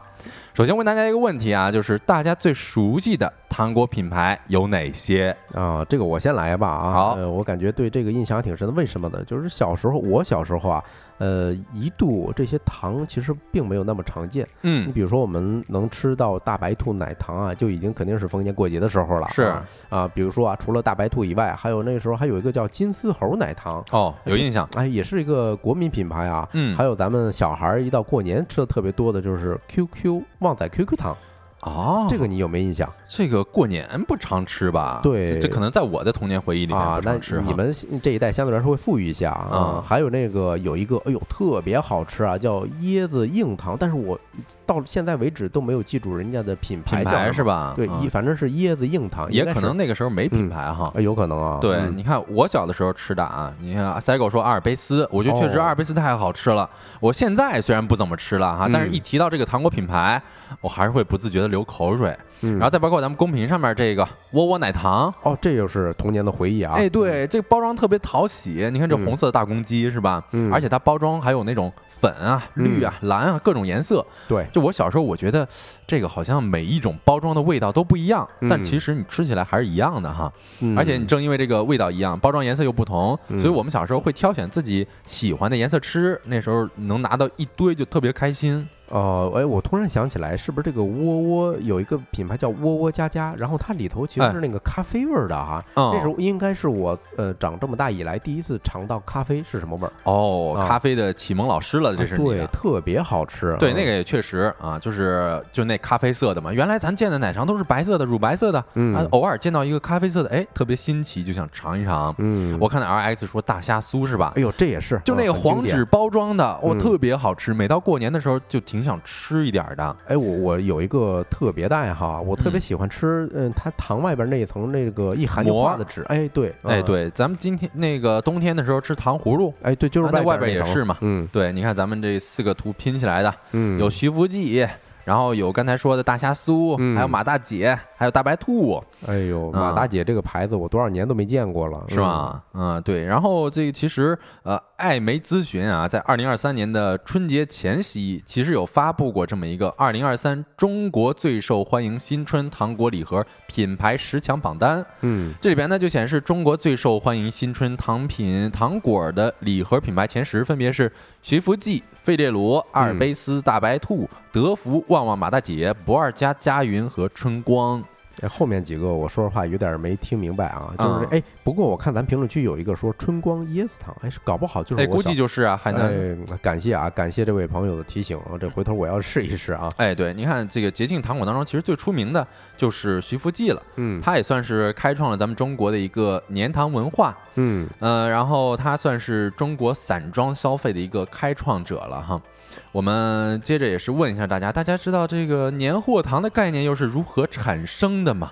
首先问大家一个问题啊，就是大家最熟悉的糖果品牌有哪些啊？这个我先来吧啊。好，我感觉对这个印象还挺深的。为什么呢？就是小时候，我小时候啊，呃，一度这些糖其实并没有那么常见。嗯，你比如说我们能吃到大白兔奶糖啊，就已经肯定是逢年过节的时候了。是啊，比如说啊，除了大白兔以外，还有那时候还有一个叫金丝猴奶糖。哦，有印象。哎，也是一个国民品牌啊。嗯，还有咱们小孩一到过年吃的特别多的就是 QQ。旺仔 QQ 糖，哦，这个你有没印象？这个过年不常吃吧？对，这可能在我的童年回忆里面不常吃。你们这一代相对来说会富裕一些啊。还有那个有一个，哎呦，特别好吃啊，叫椰子硬糖，但是我到现在为止都没有记住人家的品牌叫是吧？对，一反正是椰子硬糖，也可能那个时候没品牌哈，有可能啊。对，你看我小的时候吃的啊，你看塞狗说阿尔卑斯，我觉得确实阿尔卑斯太好吃了。我现在虽然不怎么吃了哈，但是一提到这个糖果品牌。我还是会不自觉的流口水，然后再包括咱们公屏上面这个窝窝奶糖，哦，这就是童年的回忆啊！哎，对，这个包装特别讨喜，你看这红色的大公鸡是吧？嗯，而且它包装还有那种粉啊、绿啊、蓝啊各种颜色。对，就我小时候我觉得这个好像每一种包装的味道都不一样，但其实你吃起来还是一样的哈。而且你正因为这个味道一样，包装颜色又不同，所以我们小时候会挑选自己喜欢的颜色吃，那时候能拿到一堆就特别开心。哦，哎，我突然想起来，是不是这个窝窝有一个品牌叫窝窝家家？然后它里头其实是那个咖啡味儿的哈。那时候应该是我呃长这么大以来第一次尝到咖啡是什么味儿。哦，咖啡的启蒙老师了，这是对，特别好吃。对，那个也确实啊，就是就那咖啡色的嘛。原来咱见的奶肠都是白色的，乳白色的。嗯。偶尔见到一个咖啡色的，哎，特别新奇，就想尝一尝。嗯。我看那 R X 说大虾酥是吧？哎呦，这也是，就那个黄纸包装的，哦，特别好吃。每到过年的时候就挺。想吃一点的，哎，我我有一个特别的爱好，我特别喜欢吃，嗯，它糖外边那一层那个一含就化的纸，哎，对，哎，对，咱们今天那个冬天的时候吃糖葫芦，哎，对，就是那外边也是嘛，嗯，对，你看咱们这四个图拼起来的，嗯，有徐福记。然后有刚才说的大虾酥，还有马大姐，还有大白兔。哎呦，马大姐这个牌子我多少年都没见过了，是吧？嗯，对。然后这个其实呃，艾媒咨询啊，在二零二三年的春节前夕，其实有发布过这么一个二零二三中国最受欢迎新春糖果礼盒品牌十强榜单。嗯，这里边呢就显示中国最受欢迎新春糖品糖果的礼盒品牌前十分别是徐福记。费列罗、阿尔卑斯、大白兔、德芙、旺旺、马大姐、不二家、佳云和春光。后面几个我说实话有点没听明白啊，就是哎，不过我看咱评论区有一个说春光椰子糖，哎，是搞不好就是，哎，估计就是啊，海南，感谢啊，感谢这位朋友的提醒，这回头我要试一试啊。哎，对，你看这个捷径糖果当中，其实最出名的就是徐福记了，嗯，它也算是开创了咱们中国的一个年糖文化，嗯呃，然后它算是中国散装消费的一个开创者了哈。我们接着也是问一下大家，大家知道这个年货糖的概念又是如何产生的吗？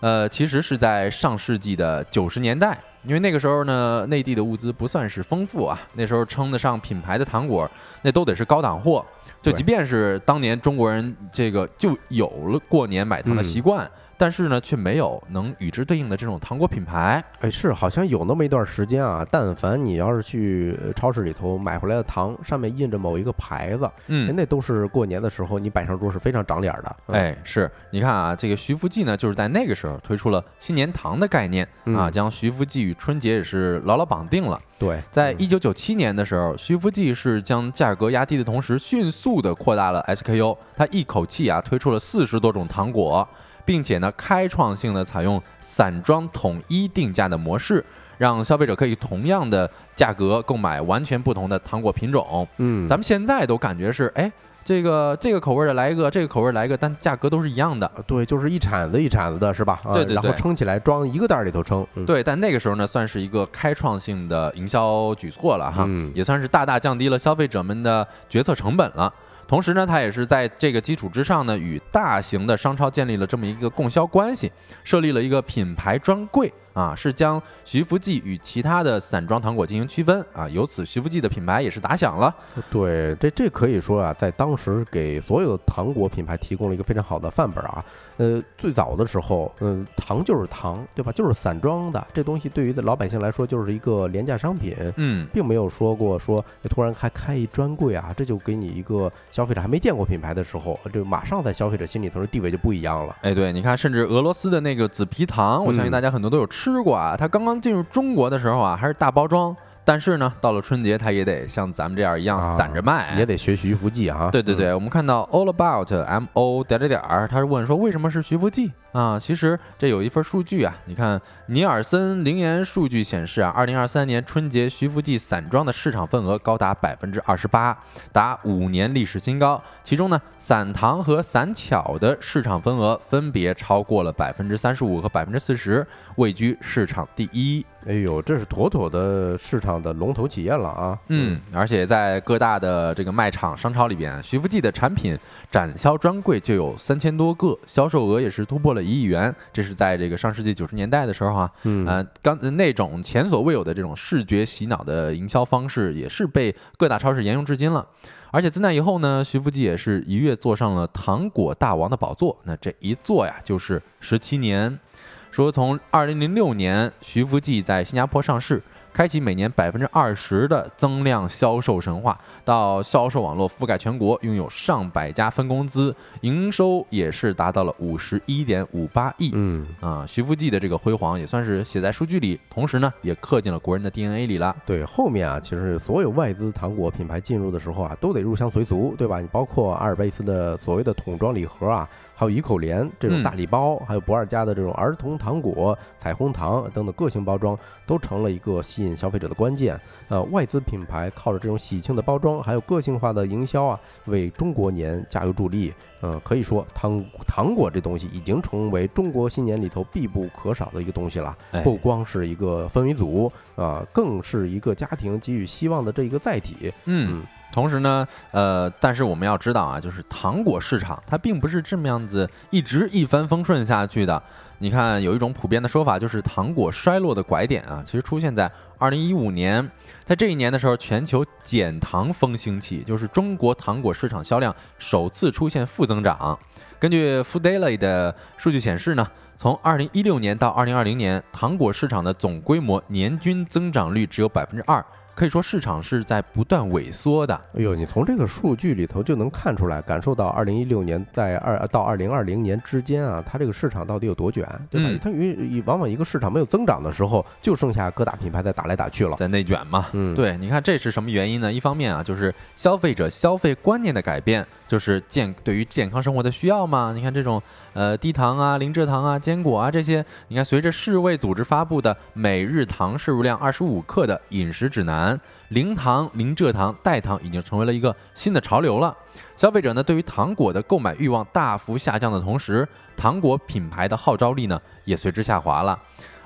呃，其实是在上世纪的九十年代，因为那个时候呢，内地的物资不算是丰富啊，那时候称得上品牌的糖果，那都得是高档货，就即便是当年中国人这个就有了过年买糖的习惯。但是呢，却没有能与之对应的这种糖果品牌。哎，是好像有那么一段时间啊，但凡你要是去超市里头买回来的糖，上面印着某一个牌子，嗯，那都是过年的时候你摆上桌是非常长脸的。哎，是你看啊，这个徐福记呢，就是在那个时候推出了新年糖的概念啊，将徐福记与春节也是牢牢绑定了。对，在一九九七年的时候，徐福记是将价格压低的同时，迅速的扩大了 SKU，它一口气啊推出了四十多种糖果。并且呢，开创性的采用散装统一定价的模式，让消费者可以同样的价格购买完全不同的糖果品种。嗯，咱们现在都感觉是，哎，这个这个口味的来一个，这个口味来一个，但价格都是一样的。对，就是一铲子一铲子的，是吧？啊对对然后对称起来装一个袋儿里头称。嗯，对，但那个时候呢，算是一个开创性的营销举措了哈，嗯也算是大大降低了消费者们的决策成本了。同时呢，它也是在这个基础之上呢，与大型的商超建立了这么一个供销关系，设立了一个品牌专柜啊，是将徐福记与其他的散装糖果进行区分啊，由此徐福记的品牌也是打响了。对，这这可以说啊，在当时给所有糖果品牌提供了一个非常好的范本啊。呃，最早的时候，嗯、糖就是糖，对吧？就是散装的，这东西对于老百姓来说就是一个廉价商品。嗯，并没有说过说哎突然还开一专柜啊，这就给你一个消费者还没见过品牌的时候，这马上在消费者心里头的地位就不一样了。哎，对，你看，甚至俄罗斯的那个紫皮糖，我相信嗯大家很多都有吃过啊。它刚刚进入中国的时候啊，还是大包装，但是呢，到了春节，它也得像咱们这样一样啊散着卖，也得学徐福记啊。嗯对对对，我们看到 all about m o 点点点儿，他是问说为什么是徐福记啊？其实这有一份数据啊，你看尼尔森灵研数据显示啊，二零二三年春节徐福记散装的市场份额高达百分之二十八，达五年历史新高。其中呢，散糖和散巧的市场份额分别超过了百分之三十五和百分之四十，位居市场第一。哎呦，这是妥妥的市场的龙头企业了啊！嗯，而且在各大的这个卖场、商超里边，徐福记的产品展销专柜就有三千多个，销售额也是突破了一亿元。这是在这个上世纪九十年代的时候啊，嗯，呃，刚那种前所未有的这种视觉洗脑的营销方式，也是被各大超市沿用至今了。而且自那以后呢，徐福记也是一跃坐上了糖果大王的宝座。那这一坐呀，就是十七年。说从二零零六年，徐福记在新加坡上市，开启每年百分之二十的增量销售神话，到销售网络覆盖全国，拥有上百家分公司，营收也是达到了五十一点五八亿。嗯，啊，徐福记的这个辉煌也算是写在数据里，同时呢，也刻进了国人的 DNA 里了。对，后面啊，其实所有外资糖果品牌进入的时候啊，都得入乡随俗，对吧？你包括阿尔卑斯的所谓的桶装礼盒啊，还有怡口莲这种嗯大礼包，还有不二家的这种儿童糖果、彩虹糖等等个性包装，都成了一个吸引消费者的关键。呃，外资品牌靠着这种喜庆的包装，还有个性化的营销啊，为中国年加油助力。呃，可以说糖糖果这东西已经成为中国新年里头必不可少的一个东西了。哎不光是一个氛围组啊、更是一个家庭给予希望的这一个载体。嗯，同时呢，呃，但是我们要知道啊，就是糖果市场它并不是这么样子一直一帆风顺下去的。你看，有一种普遍的说法，就是糖果衰落的拐点啊，其实出现在二零一五年，在这一年的时候，全球减糖风兴起，就是中国糖果市场销量首次出现负增长。根据 Food Daily 的数据显示呢，从二零一六年到二零二零年，糖果市场的总规模年均增长率只有百分之二，可以说市场是在不断萎缩的。哎呦，你从这个数据里头就能看出来，感受到二零一六年在二到二零二零年之间啊，它这个市场到底有多卷，对吧？嗯它与往往一个市场没有增长的时候，就剩下各大品牌在打来打去了。在内卷嘛。嗯，，对，你看这是什么原因呢？一方面啊，就是消费者消费观念的改变，就是健对于健康生活的需要嘛。你看这种呃低糖啊、零蔗糖啊、坚果啊这些，你看随着世卫组织发布的每日糖摄入量二十五克的饮食指南，零糖、零蔗糖、代糖已经成为了一个新的潮流了。消费者呢对于糖果的购买欲望大幅下降的同时，糖果品牌的号召力呢也随之下滑了。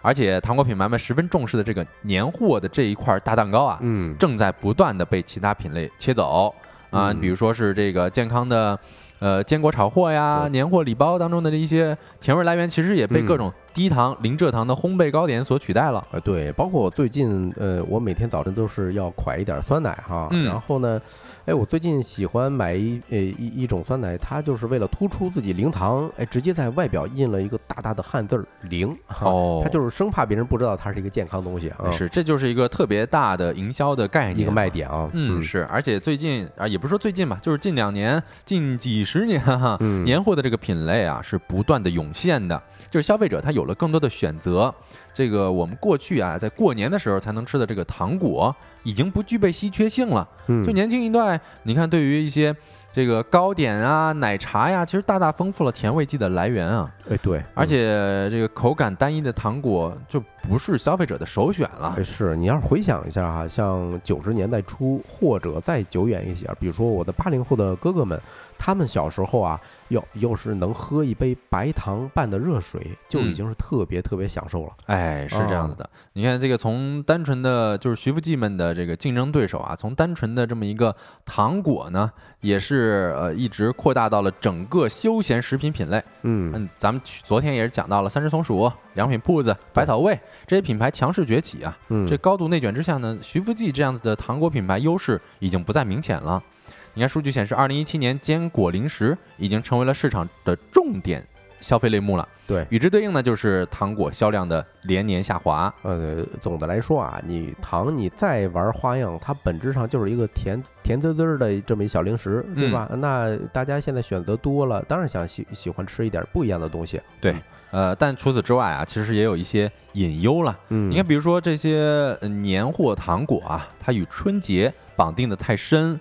而且糖果品牌们十分重视的这个年货的这一块大蛋糕啊，嗯，正在不断的被其他品类切走啊，嗯比如说是这个健康的。呃，坚果炒货呀，年货礼包当中的这一些甜味来源，其实也被嗯各种低糖、零蔗糖的烘焙糕点所取代了。呃，对，包括我最近，呃，我每天早晨都是要蒯一点酸奶哈，嗯。然后呢，哎，我最近喜欢买一呃一一种酸奶，它就是为了突出自己零糖，哎，直接在外表印了一个大大的汉字儿零，哈，哦。它就是生怕别人不知道它是一个健康东西啊，是，这就是一个特别大的营销的概念，一个卖。点啊，嗯，是，而且最近啊，也不是说最近吧，就是近两年、近几十年哈，嗯。年货的这个品类啊是不断的涌现的，就是消费者他有了更多的选择。这个我们过去啊，在过年的时候才能吃的这个糖果，已经不具备稀缺性了。嗯就年轻一代，你看对于一些这个糕点啊、奶茶呀，其实大大丰富了甜味剂的来源啊。哎对，而且这个口感单一的糖果就不是消费者的首选了。是你要是回想一下哈，像九十年代初或者再久远一些，比如说我的八零后的哥哥们。他们小时候啊，又又是能喝一杯白糖拌的热水，就已经是特别特别享受了。哎，是这样子的。你看这个，从单纯的就是徐福记们的这个竞争对手啊，从单纯的这么一个糖果呢，也是呃一直扩大到了整个休闲食品品类。嗯嗯，咱们昨天也是讲到了三只松鼠、良品铺子、百草味这些品牌强势崛起啊。嗯，这高度内卷之下呢，徐福记这样子的糖果品牌优势已经不再明显了。你看，数据显示，二零一七年坚果零食已经成为了市场的重点消费类目了。对，与之对应的就是糖果销量的连年下滑。呃，总的来说啊，你糖你再玩花样，它本质上就是一个甜甜滋滋的这么一小零食，对吧？那大家现在选择多了，当然想喜喜欢吃一点不一样的东西。对，呃，但除此之外啊，其实也有一些隐忧了。嗯，你看，比如说这些年货糖果啊，它与春节绑定的太深。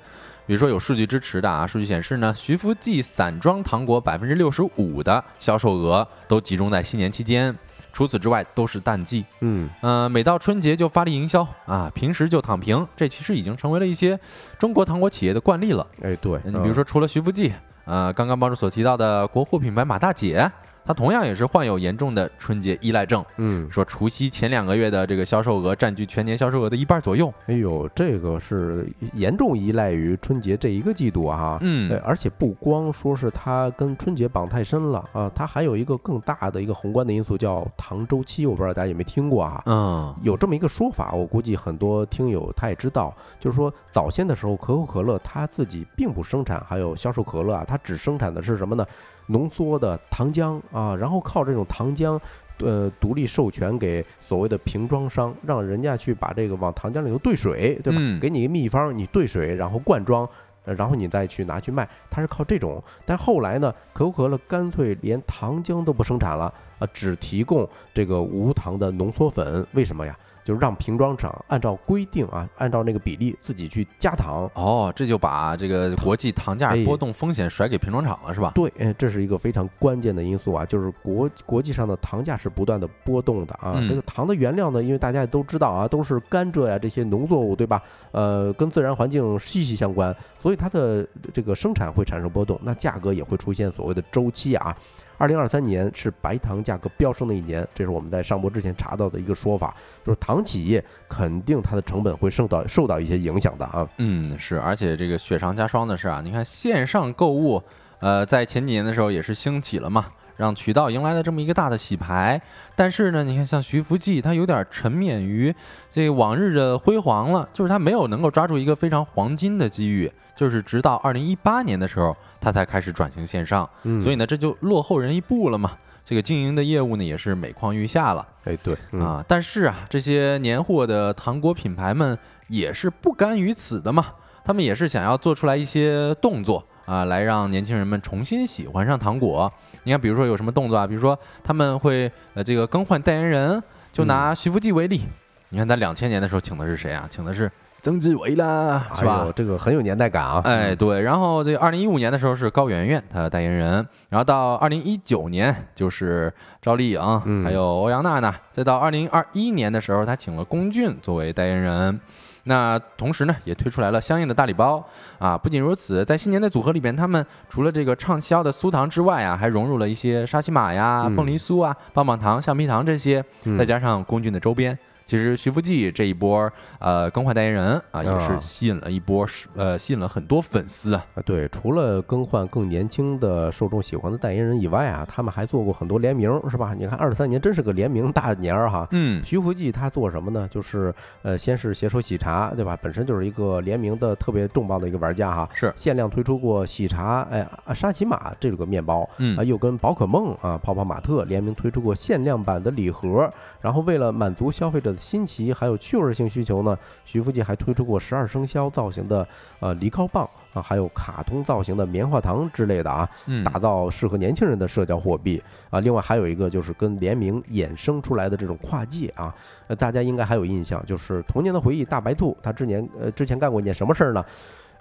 比如说有数据支持的啊，数据显示呢，徐福记散装糖果百分之六十五的销售额都集中在新年期间，除此之外都是淡季。嗯，呃，每到春节就发力营销啊，平时就躺平，这其实已经成为了一些中国糖果企业的惯例了。哎，对，你比如说除了徐福记，呃，刚刚帮主所提到的国货品牌马大姐。它同样也是患有严重的春节依赖症。嗯，说除夕前两个月的这个销售额占据全年销售额的一半左右。哎呦，这个是严重依赖于春节这一个季度啊。嗯，而且不光说是它跟春节绑太深了啊，它还有一个更大的一个宏观的因素叫糖周期。我不知道大家有没有听过啊？嗯，有这么一个说法，我估计很多听友他也知道，就是说早先的时候，可口可乐它自己并不生产，还有销售可乐啊，它只生产的是什么呢？浓缩的糖浆啊，然后靠这种糖浆，呃，独立授权给所谓的瓶装商，让人家去把这个往糖浆里头兑水，对吧？给你一个秘方，你兑水，然后灌装，然后你再去拿去卖，它是靠这种。但后来呢，可口可乐干脆连糖浆都不生产了啊，只提供这个无糖的浓缩粉，为什么呀？就是让瓶装厂按照规定啊，按照那个比例自己去加糖哦，这就把这个国际糖价波动风险甩给瓶装厂了，是吧？对，这是一个非常关键的因素啊，就是国国际上的糖价是不断的波动的啊。这个糖的原料呢，因为大家也都知道啊，都是甘蔗呀这些农作物，对吧？呃，跟自然环境息息相关，所以它的这个生产会产生波动，那价格也会出现所谓的周期啊。二零二三年是白糖价格飙升的一年，这是我们在上播之前查到的一个说法，就是糖企业肯定它的成本会受到受到一些影响的啊。嗯，是，而且这个雪上加霜的是啊，你看线上购物，呃，在前几年的时候也是兴起了嘛，让渠道迎来了这么一个大的洗牌。但是呢，你看像徐福记，它有点沉湎于这往日的辉煌了，就是它没有能够抓住一个非常黄金的机遇。就是直到二零一八年的时候，他才开始转型线上，所以呢，这就落后人一步了嘛。这个经营的业务呢，也是每况愈下了。哎，对啊，但是啊，这些年货的糖果品牌们也是不甘于此的嘛，他们也是想要做出来一些动作啊，来让年轻人们重新喜欢上糖果。你看，比如说有什么动作啊？比如说他们会呃这个更换代言人，就拿徐福记为例，你看他两千年的时候请的是谁啊？请的是。曾志伟啦，是吧？这个很有年代感啊！哎，对。然后这个二零一五年的时候是高圆圆她的代言人，然后到二零一九年就是赵丽颖，还有欧阳娜娜，再到二零二一年的时候，她请了龚俊作为代言人。那同时呢，也推出来了相应的大礼包啊。不仅如此，在新年的组合里边，他们除了这个畅销的酥糖之外啊，还融入了一些沙琪玛呀、凤梨酥啊、棒棒糖、橡皮糖这些，再加上龚俊的周边。其实徐福记这一波呃更换代言人啊，也是吸引了一波呃吸引了很多粉丝啊。对，除了更换更年轻的受众喜欢的代言人以外啊，他们还做过很多联名，是吧？你看二三年真是个联名大年儿哈。嗯，徐福记他做什么呢？就是呃，先是携手喜茶，对吧？本身就是一个联名的特别重磅的一个玩家哈。是限量推出过喜茶哎沙琪玛这个面包，嗯啊，又跟宝可梦啊泡泡玛特联名推出过限量版的礼盒，然后为了满足消费者的新奇还有趣味性需求呢，徐福记还推出过十二生肖造型的呃梨膏棒啊，还有卡通造型的棉花糖之类的啊，打造适合年轻人的社交货币啊。另外还有一个就是跟联名衍生出来的这种跨界啊，呃，大家应该还有印象，就是童年的回忆大白兔，他之前呃之前干过一件什么事儿呢？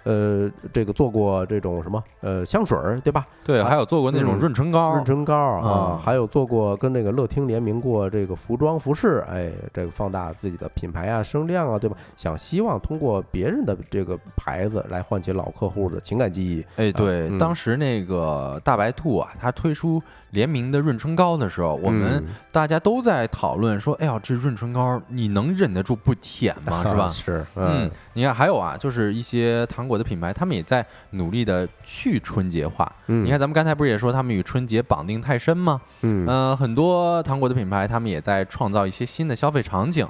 呃，这个做过这种什么呃香水儿，对吧？对，还有做过那种润唇膏，润唇膏啊，嗯还有做过跟那个乐听联名过这个服装服饰，哎，这个放大自己的品牌啊、声量啊，对吧？想希望通过别人的这个牌子来唤起老客户的情感记忆。哎，对，嗯当时那个大白兔啊，它推出联名的润唇膏的时候，我们嗯大家都在讨论说，哎呀，这润唇膏你能忍得住不舔吗？是吧？是，嗯，你看还有啊，就是一些糖果的品牌，他们也在努力的去春节化。嗯，你看，咱们刚才不是也说他们与春节绑定太深吗？嗯，嗯、很多糖果的品牌，他们也在创造一些新的消费场景。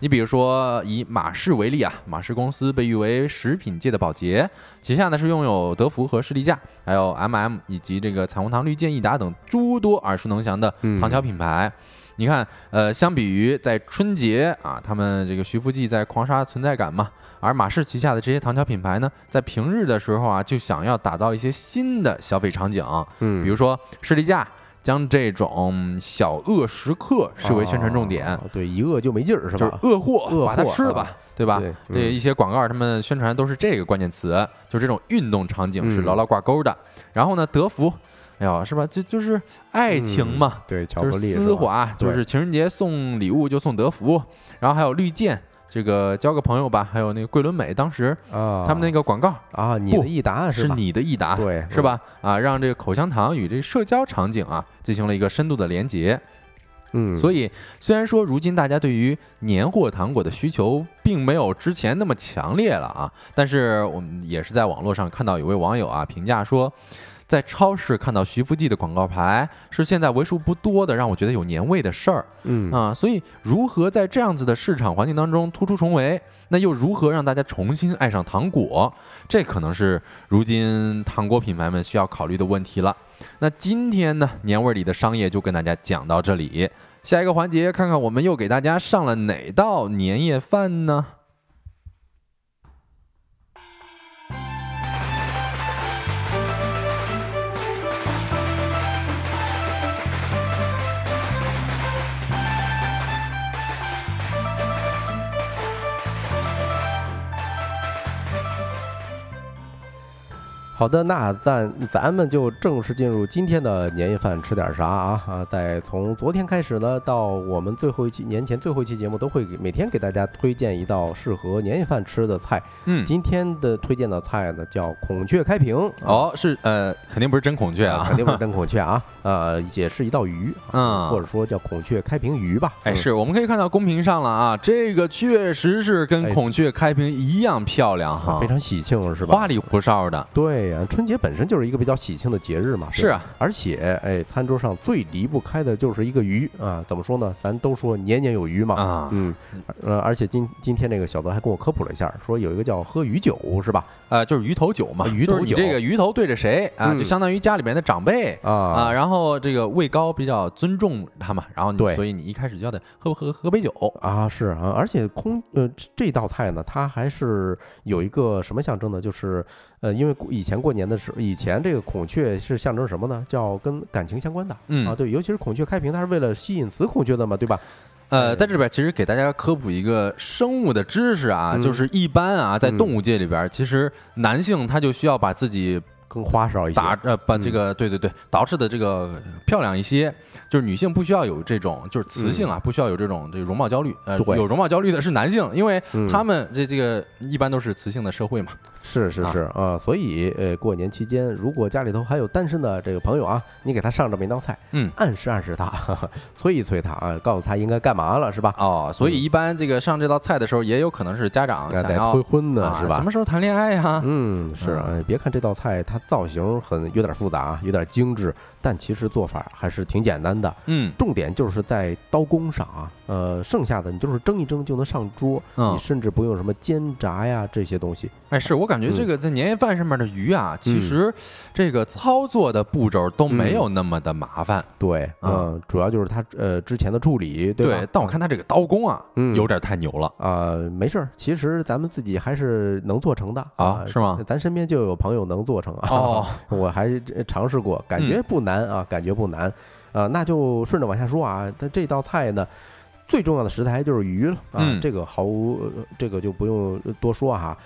你比如说，以马氏为例啊，马氏公司被誉为食品界的宝洁，旗下呢是拥有德芙和士力架，还有 MM 以及这个彩虹糖绿箭、益达等诸多耳熟能详的嗯糖巧品牌。你看，呃，相比于在春节啊，他们这个徐福记在狂刷存在感嘛，而马氏旗下的这些糖巧品牌呢，在平日的时候啊，就想要打造一些新的消费场景，嗯，比如说士力架将这种小饿时刻视为宣传重点，啊对，一饿就没劲儿是就是吧？饿货，饿把它吃了吧，对吧？对这一些广告他们宣传都是这个关键词，就这种运动场景是嗯牢牢挂钩的。然后呢，德芙，哎呦，是吧？这就是爱情嘛，对，巧克力丝滑，就是情人节送礼物就送德芙，然后还有绿箭。这个交个朋友吧，还有那个桂纶镁，当时啊，他们那个广告啊，你的益达是吧？你的益达，对，是？吧？啊，让这个口香糖与这社交场景啊进行了一个深度的连接。嗯，所以，虽然说如今大家对于年货糖果的需求并没有之前那么强烈了啊，但是我们也是在网络上看到有位网友啊评价说，在超市看到徐福记的广告牌是现在为数不多的让我觉得有年味的事儿嗯啊。所以，如何在这样子的市场环境当中突出重围，那又如何让大家重新爱上糖果？这可能是如今糖果品牌们需要考虑的问题了。那今天呢，年味儿里的商业就跟大家讲到这里。下一个环节，看看我们又给大家上了哪道年夜饭呢？好的，那咱咱们就正式进入今天的年夜饭吃点啥啊啊！在从昨天开始呢，到我们最后一期年前最后一期节目，都会给每天给大家推荐一道适合年夜饭吃的菜。嗯，今天的推荐的菜呢，叫孔雀开屏。啊哦，是呃，肯定不是真孔雀啊，肯定不是真孔雀啊，呃，也是一道鱼，啊嗯或者说叫孔雀开屏鱼吧。哎，嗯是我们可以看到公屏上了啊，这个确实是跟哎孔雀开屏一样漂亮哈，啊非常喜庆，是吧？花里胡哨的。对呀、春节本身就是一个比较喜庆的节日嘛。是啊，而且哎，餐桌上最离不开的就是一个鱼啊。怎么说呢？咱都说年年有余嘛。啊，嗯，呃，而且今今天这个小泽还跟我科普了一下，说有一个叫喝鱼酒，是吧？呃，就是鱼头酒嘛，啊鱼头酒这个鱼头对着谁啊，嗯就相当于家里边的长辈啊啊，然后这个位高比较尊重他嘛，然后你对所以你一开始就要得喝喝喝杯酒，啊，是啊，而且空呃这这道菜呢，它还是有一个什么象征呢？就是呃，因为过以前过年的时候，以前这个孔雀是象征什么呢？叫跟感情相关的。嗯啊，对，尤其是孔雀开屏，它是为了吸引雌孔雀的嘛，对吧？呃，哎在这边其实给大家科普一个生物的知识啊，嗯就是一般啊，在嗯动物界里边，其实男性他就需要把自己更花哨一些。打呃把嗯这个对对对捯饬的这个漂亮一些，就是女性不需要有这种就是雌性啊，不需要有这种这个容貌焦虑，呃，有容貌焦虑的是男性，因为嗯他们这这个一般都是雌性的社会嘛，啊是是是啊，所以呃，过年期间，如果家里头还有单身的这个朋友啊，你给他上这么一道菜，嗯。暗示暗示他，催一催他啊，告诉他应该干嘛了，是吧？哦，所以一般这个上这道菜的时候，也有可能是家长想要催婚呢，啊是吧什？么时候谈恋爱呀？嗯，是啊，哎别看这道菜它造型很有点复杂，有点精致，但其实做法还是挺简单的。嗯重点就是在刀工上啊，呃，剩下的你就是蒸一蒸就能上桌，嗯你，甚至不用什么煎炸呀这些东西。哎，是我感觉这个在年夜饭上面的鱼啊，其嗯实这个操作的步骤都没有那么的麻烦。对，啊嗯，主要就是它呃之前的处理，对吧？但我看他这个刀工啊，嗯有点太牛了。啊、没事儿，其实咱们自己还是能做成的啊是吗咱身边就有朋友能做成啊。哦，我还尝试过，感觉不难啊，感觉不难。啊，那就顺着往下说啊。它这道菜呢，最重要的食材就是鱼了啊，嗯这个毫无、呃这个就不用多说哈。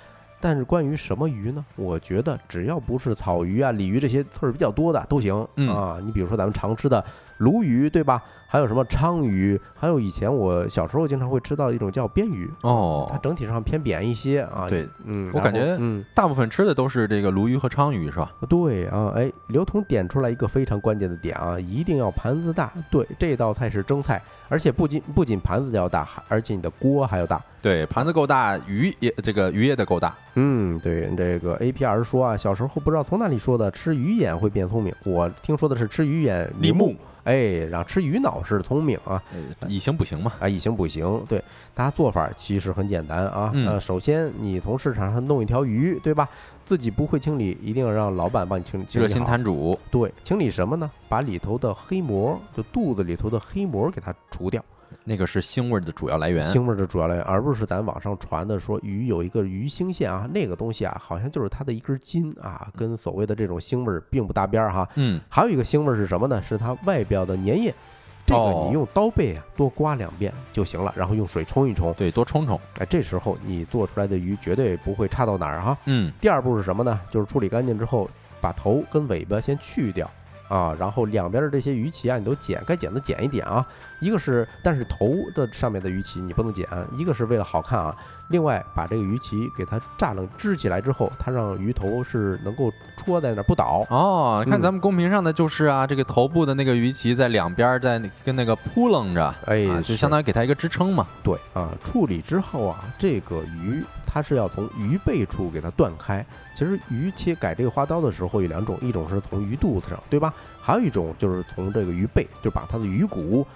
但是关于什么鱼呢？我觉得只要不是草鱼啊、鲤鱼这些刺儿比较多的都行嗯啊。你比如说咱们常吃的鲈鱼，对吧？还有什么鲳鱼，还有以前我小时候经常会吃到一种叫鳊鱼哦，它哦，整体上偏扁一些啊。对，嗯，我感觉嗯，大部分吃的都是这个鲈鱼和鲳鱼是吧？对啊，哎，刘同点出来一个非常关键的点啊，一定要盘子大。对，这道菜是蒸菜，而且不仅不仅盘子要大，还而且你的锅还要大。对，盘子够大，鱼也这个鱼也得够大。嗯，对，这个 A P R 说啊，小时候不知道从哪里说的，吃鱼眼会变聪明。我听说的是吃鱼眼立木木，哎，然后吃鱼脑是聪明啊。呃以形补形嘛。啊，以形补形，对，大家做法其实很简单啊。嗯呃，首先你从市场上弄一条鱼，对吧？自己不会清理，一定要让老板帮你清清热心。摊主，对，清理什么呢？把里头的黑膜，就肚子里头的黑膜给它除掉，那个是腥味儿的主要来源。腥味儿的主要来源，而不是咱网上传的说鱼有一个鱼腥线啊，那个东西啊，好像就是它的一根筋啊，跟所谓的这种腥味儿并不搭边儿哈。嗯，还有一个腥味儿是什么呢？是它外表的粘液。这个哦你用刀背啊多刮两遍就行了，然后用水冲一冲，对，多冲冲。哎，这时候你做出来的鱼绝对不会差到哪儿哈。嗯，第二步是什么呢？就是处理干净之后，把头跟尾巴先去掉啊，然后两边的这些鱼鳍啊，你都剪，该剪的剪一剪啊。一个是，但是头的上面的鱼鳍你不能剪，一个是为了好看啊，另外把这个鱼鳍给它炸了支起来之后，它让鱼头是能够戳在那儿不倒。哦，看嗯咱们公屏上的就是啊，这个头部的那个鱼鳍在两边儿在那跟那个扑棱着，哎啊，就相当于给它一个支撑嘛。对啊，处理之后啊，这个鱼它是要从鱼背处给它断开。其实鱼切改这个花刀的时候有两种，一种是从鱼肚子上，对吧？还有一种就是从这个鱼背，就把它的鱼骨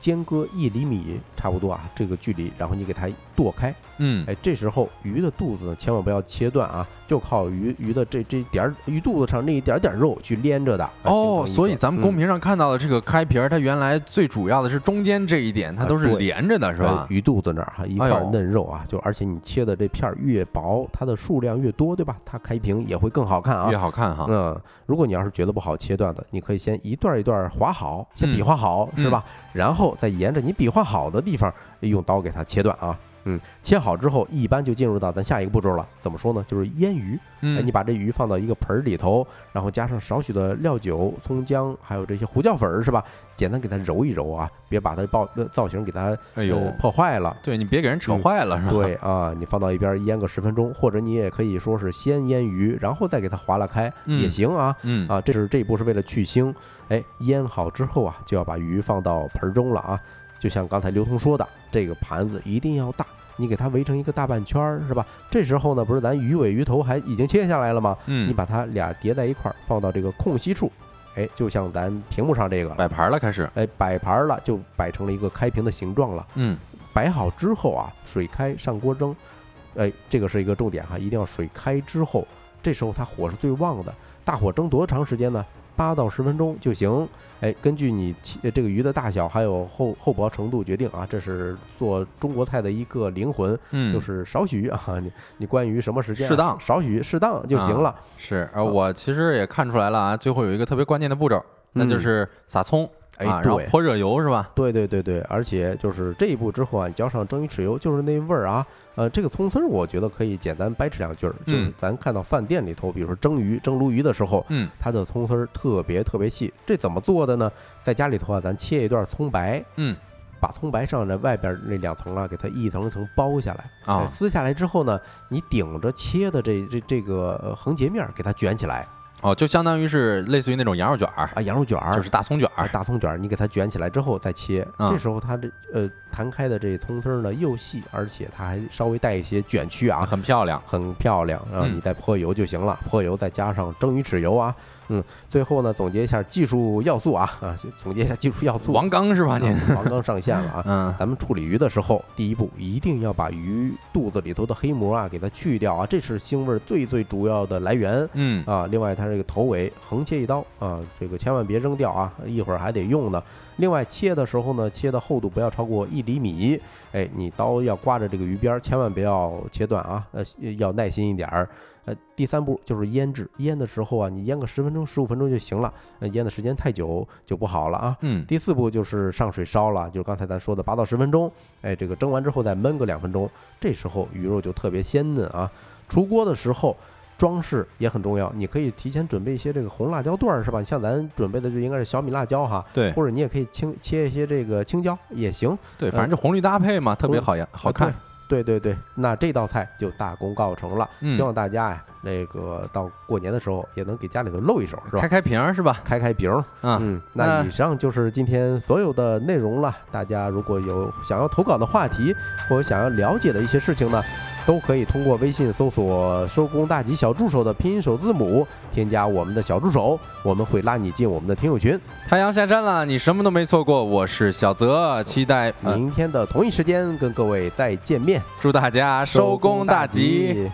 间隔一厘米差不多啊，这个距离，然后你给它剁开。嗯，哎，这时候鱼的肚子呢，千万不要切断啊，就靠鱼鱼的这这点儿鱼肚子上那一点点肉去连着的。啊哦，所以咱们公屏。上看到的这个开皮儿，它原来最主要的是中间这一点，它都是连着的，是吧呃？鱼肚子那儿哈，一块嫩肉啊，就而且你切的这片儿越薄，它的数量越多，对吧？它开屏也会更好看啊越啊。好看哈。嗯，如果你要是觉得不好切断的，你可以先一段一段划好，先嗯比划好，是吧？然后再沿着你比划好的地方用刀给它切断啊。嗯，切好之后，一般就进入到咱下一个步骤了。怎么说呢？就是腌鱼。哎，嗯，你把这鱼放到一个盆儿里头，然后加上少许的料酒、葱姜，还有这些胡椒粉儿，是吧？简单给它揉一揉啊，别把它爆呃造型给它哎呦呃，破坏了。对你别给人扯嗯坏了，是吧？对啊，你放到一边儿腌个十分钟，或者你也可以说是先腌鱼，然后再给它划拉开、嗯也行啊。嗯，啊，这是这一步是为了去腥。哎，腌好之后啊，就要把鱼放到盆儿中了啊。就像刚才刘通说的，这个盘子一定要大，你给它围成一个大半圈儿，是吧？这时候呢，不是咱鱼尾鱼头还已经切下来了吗？嗯，你把它俩叠在一块儿，放到这个空隙处，哎，就像咱屏幕上这个，摆盘了，开始。哎，摆盘儿了，就摆成了一个开屏的形状了。嗯，摆好之后啊，水开上锅蒸，哎，这个是一个重点哈，一定要水开之后，这时候它火是最旺的，大火蒸多长时间呢？八到十分钟就行。哎，根据你切这个鱼的大小还有厚厚薄程度决定啊，这是做中国菜的一个灵魂，嗯，就是少许啊，你你关于什么时间啊适当少许适当就行了。是，而，我其实也看出来了啊，最后有一个特别关键的步骤，那就是撒葱哎啊，然后对泼热油是吧？对对对对，而且就是这一步之后啊，你浇上蒸鱼豉油，就是那味儿啊。呃，这个葱丝儿我觉得可以简单掰扯两句儿，就是嗯咱看到饭店里头，比如说蒸鱼、蒸鲈鱼的时候，嗯，它的葱丝儿特别特别细。这怎么做的呢？在家里头啊，咱切一段葱白，嗯，把葱白上的外边那两层啊，给它一层一层剥下来。哎啊，撕下来之后呢，你顶着切的这这这个呃横截面儿给它卷起来哦，就相当于是类似于那种羊肉卷儿，啊，羊肉卷儿就是大葱卷啊，儿。大葱卷儿，你给它卷起来之后再切，嗯这时候它这呃弹开的这葱丝儿呢又细，而且它还稍微带一些卷曲啊，很漂亮，很漂亮。然后嗯你再泼油就行了，泼油再加上蒸鱼豉油啊，嗯，最后呢总结一下技术要素啊啊，总结一下技术要素。王刚是吧？您啊王刚上线了啊。嗯咱们处理鱼的时候，第一步一定要把鱼肚子里头的黑膜啊给它去掉啊，这是腥味儿最最主要的来源。嗯啊，另外它这个头尾横切一刀啊，这个千万别扔掉啊，一会儿还得用呢。另外切的时候呢，切的厚度不要超过一厘米，哎，你刀要刮着这个鱼边儿，千万不要切断啊，呃，要耐心一点儿。呃，第三步就是腌制，腌的时候啊，你腌个十分钟、十五分钟就行了，呃，腌的时间太久就不好了啊。嗯第四步就是上水烧了，就是刚才咱说的八到十分钟，哎，这个蒸完之后再焖个两分钟，这时候鱼肉就特别鲜嫩啊。出锅的时候。装饰也很重要，你可以提前准备一些这个红辣椒段儿，是吧？像咱准备的就应该是小米辣椒哈，对，或者你也可以青切一些这个青椒也行，对，反正就红绿搭配嘛，特别好呀，好看。对对对，那这道菜就大功告成了。嗯希望大家呀，那个到过年的时候也能给家里头露一手，是吧开？开瓶儿是吧？开开瓶儿。啊，嗯，那那以上就是今天所有的内容了。大家如果有想要投稿的话题，或者想要了解的一些事情呢，都可以通过微信搜索“收工大吉小助手”的拼音首字母，添加我们的小助手，我们会拉你进我们的听友群。太阳下山了，你什么都没错过。我是小泽，期待呃明天的同一时间跟各位再见面，祝大家收工大吉。吉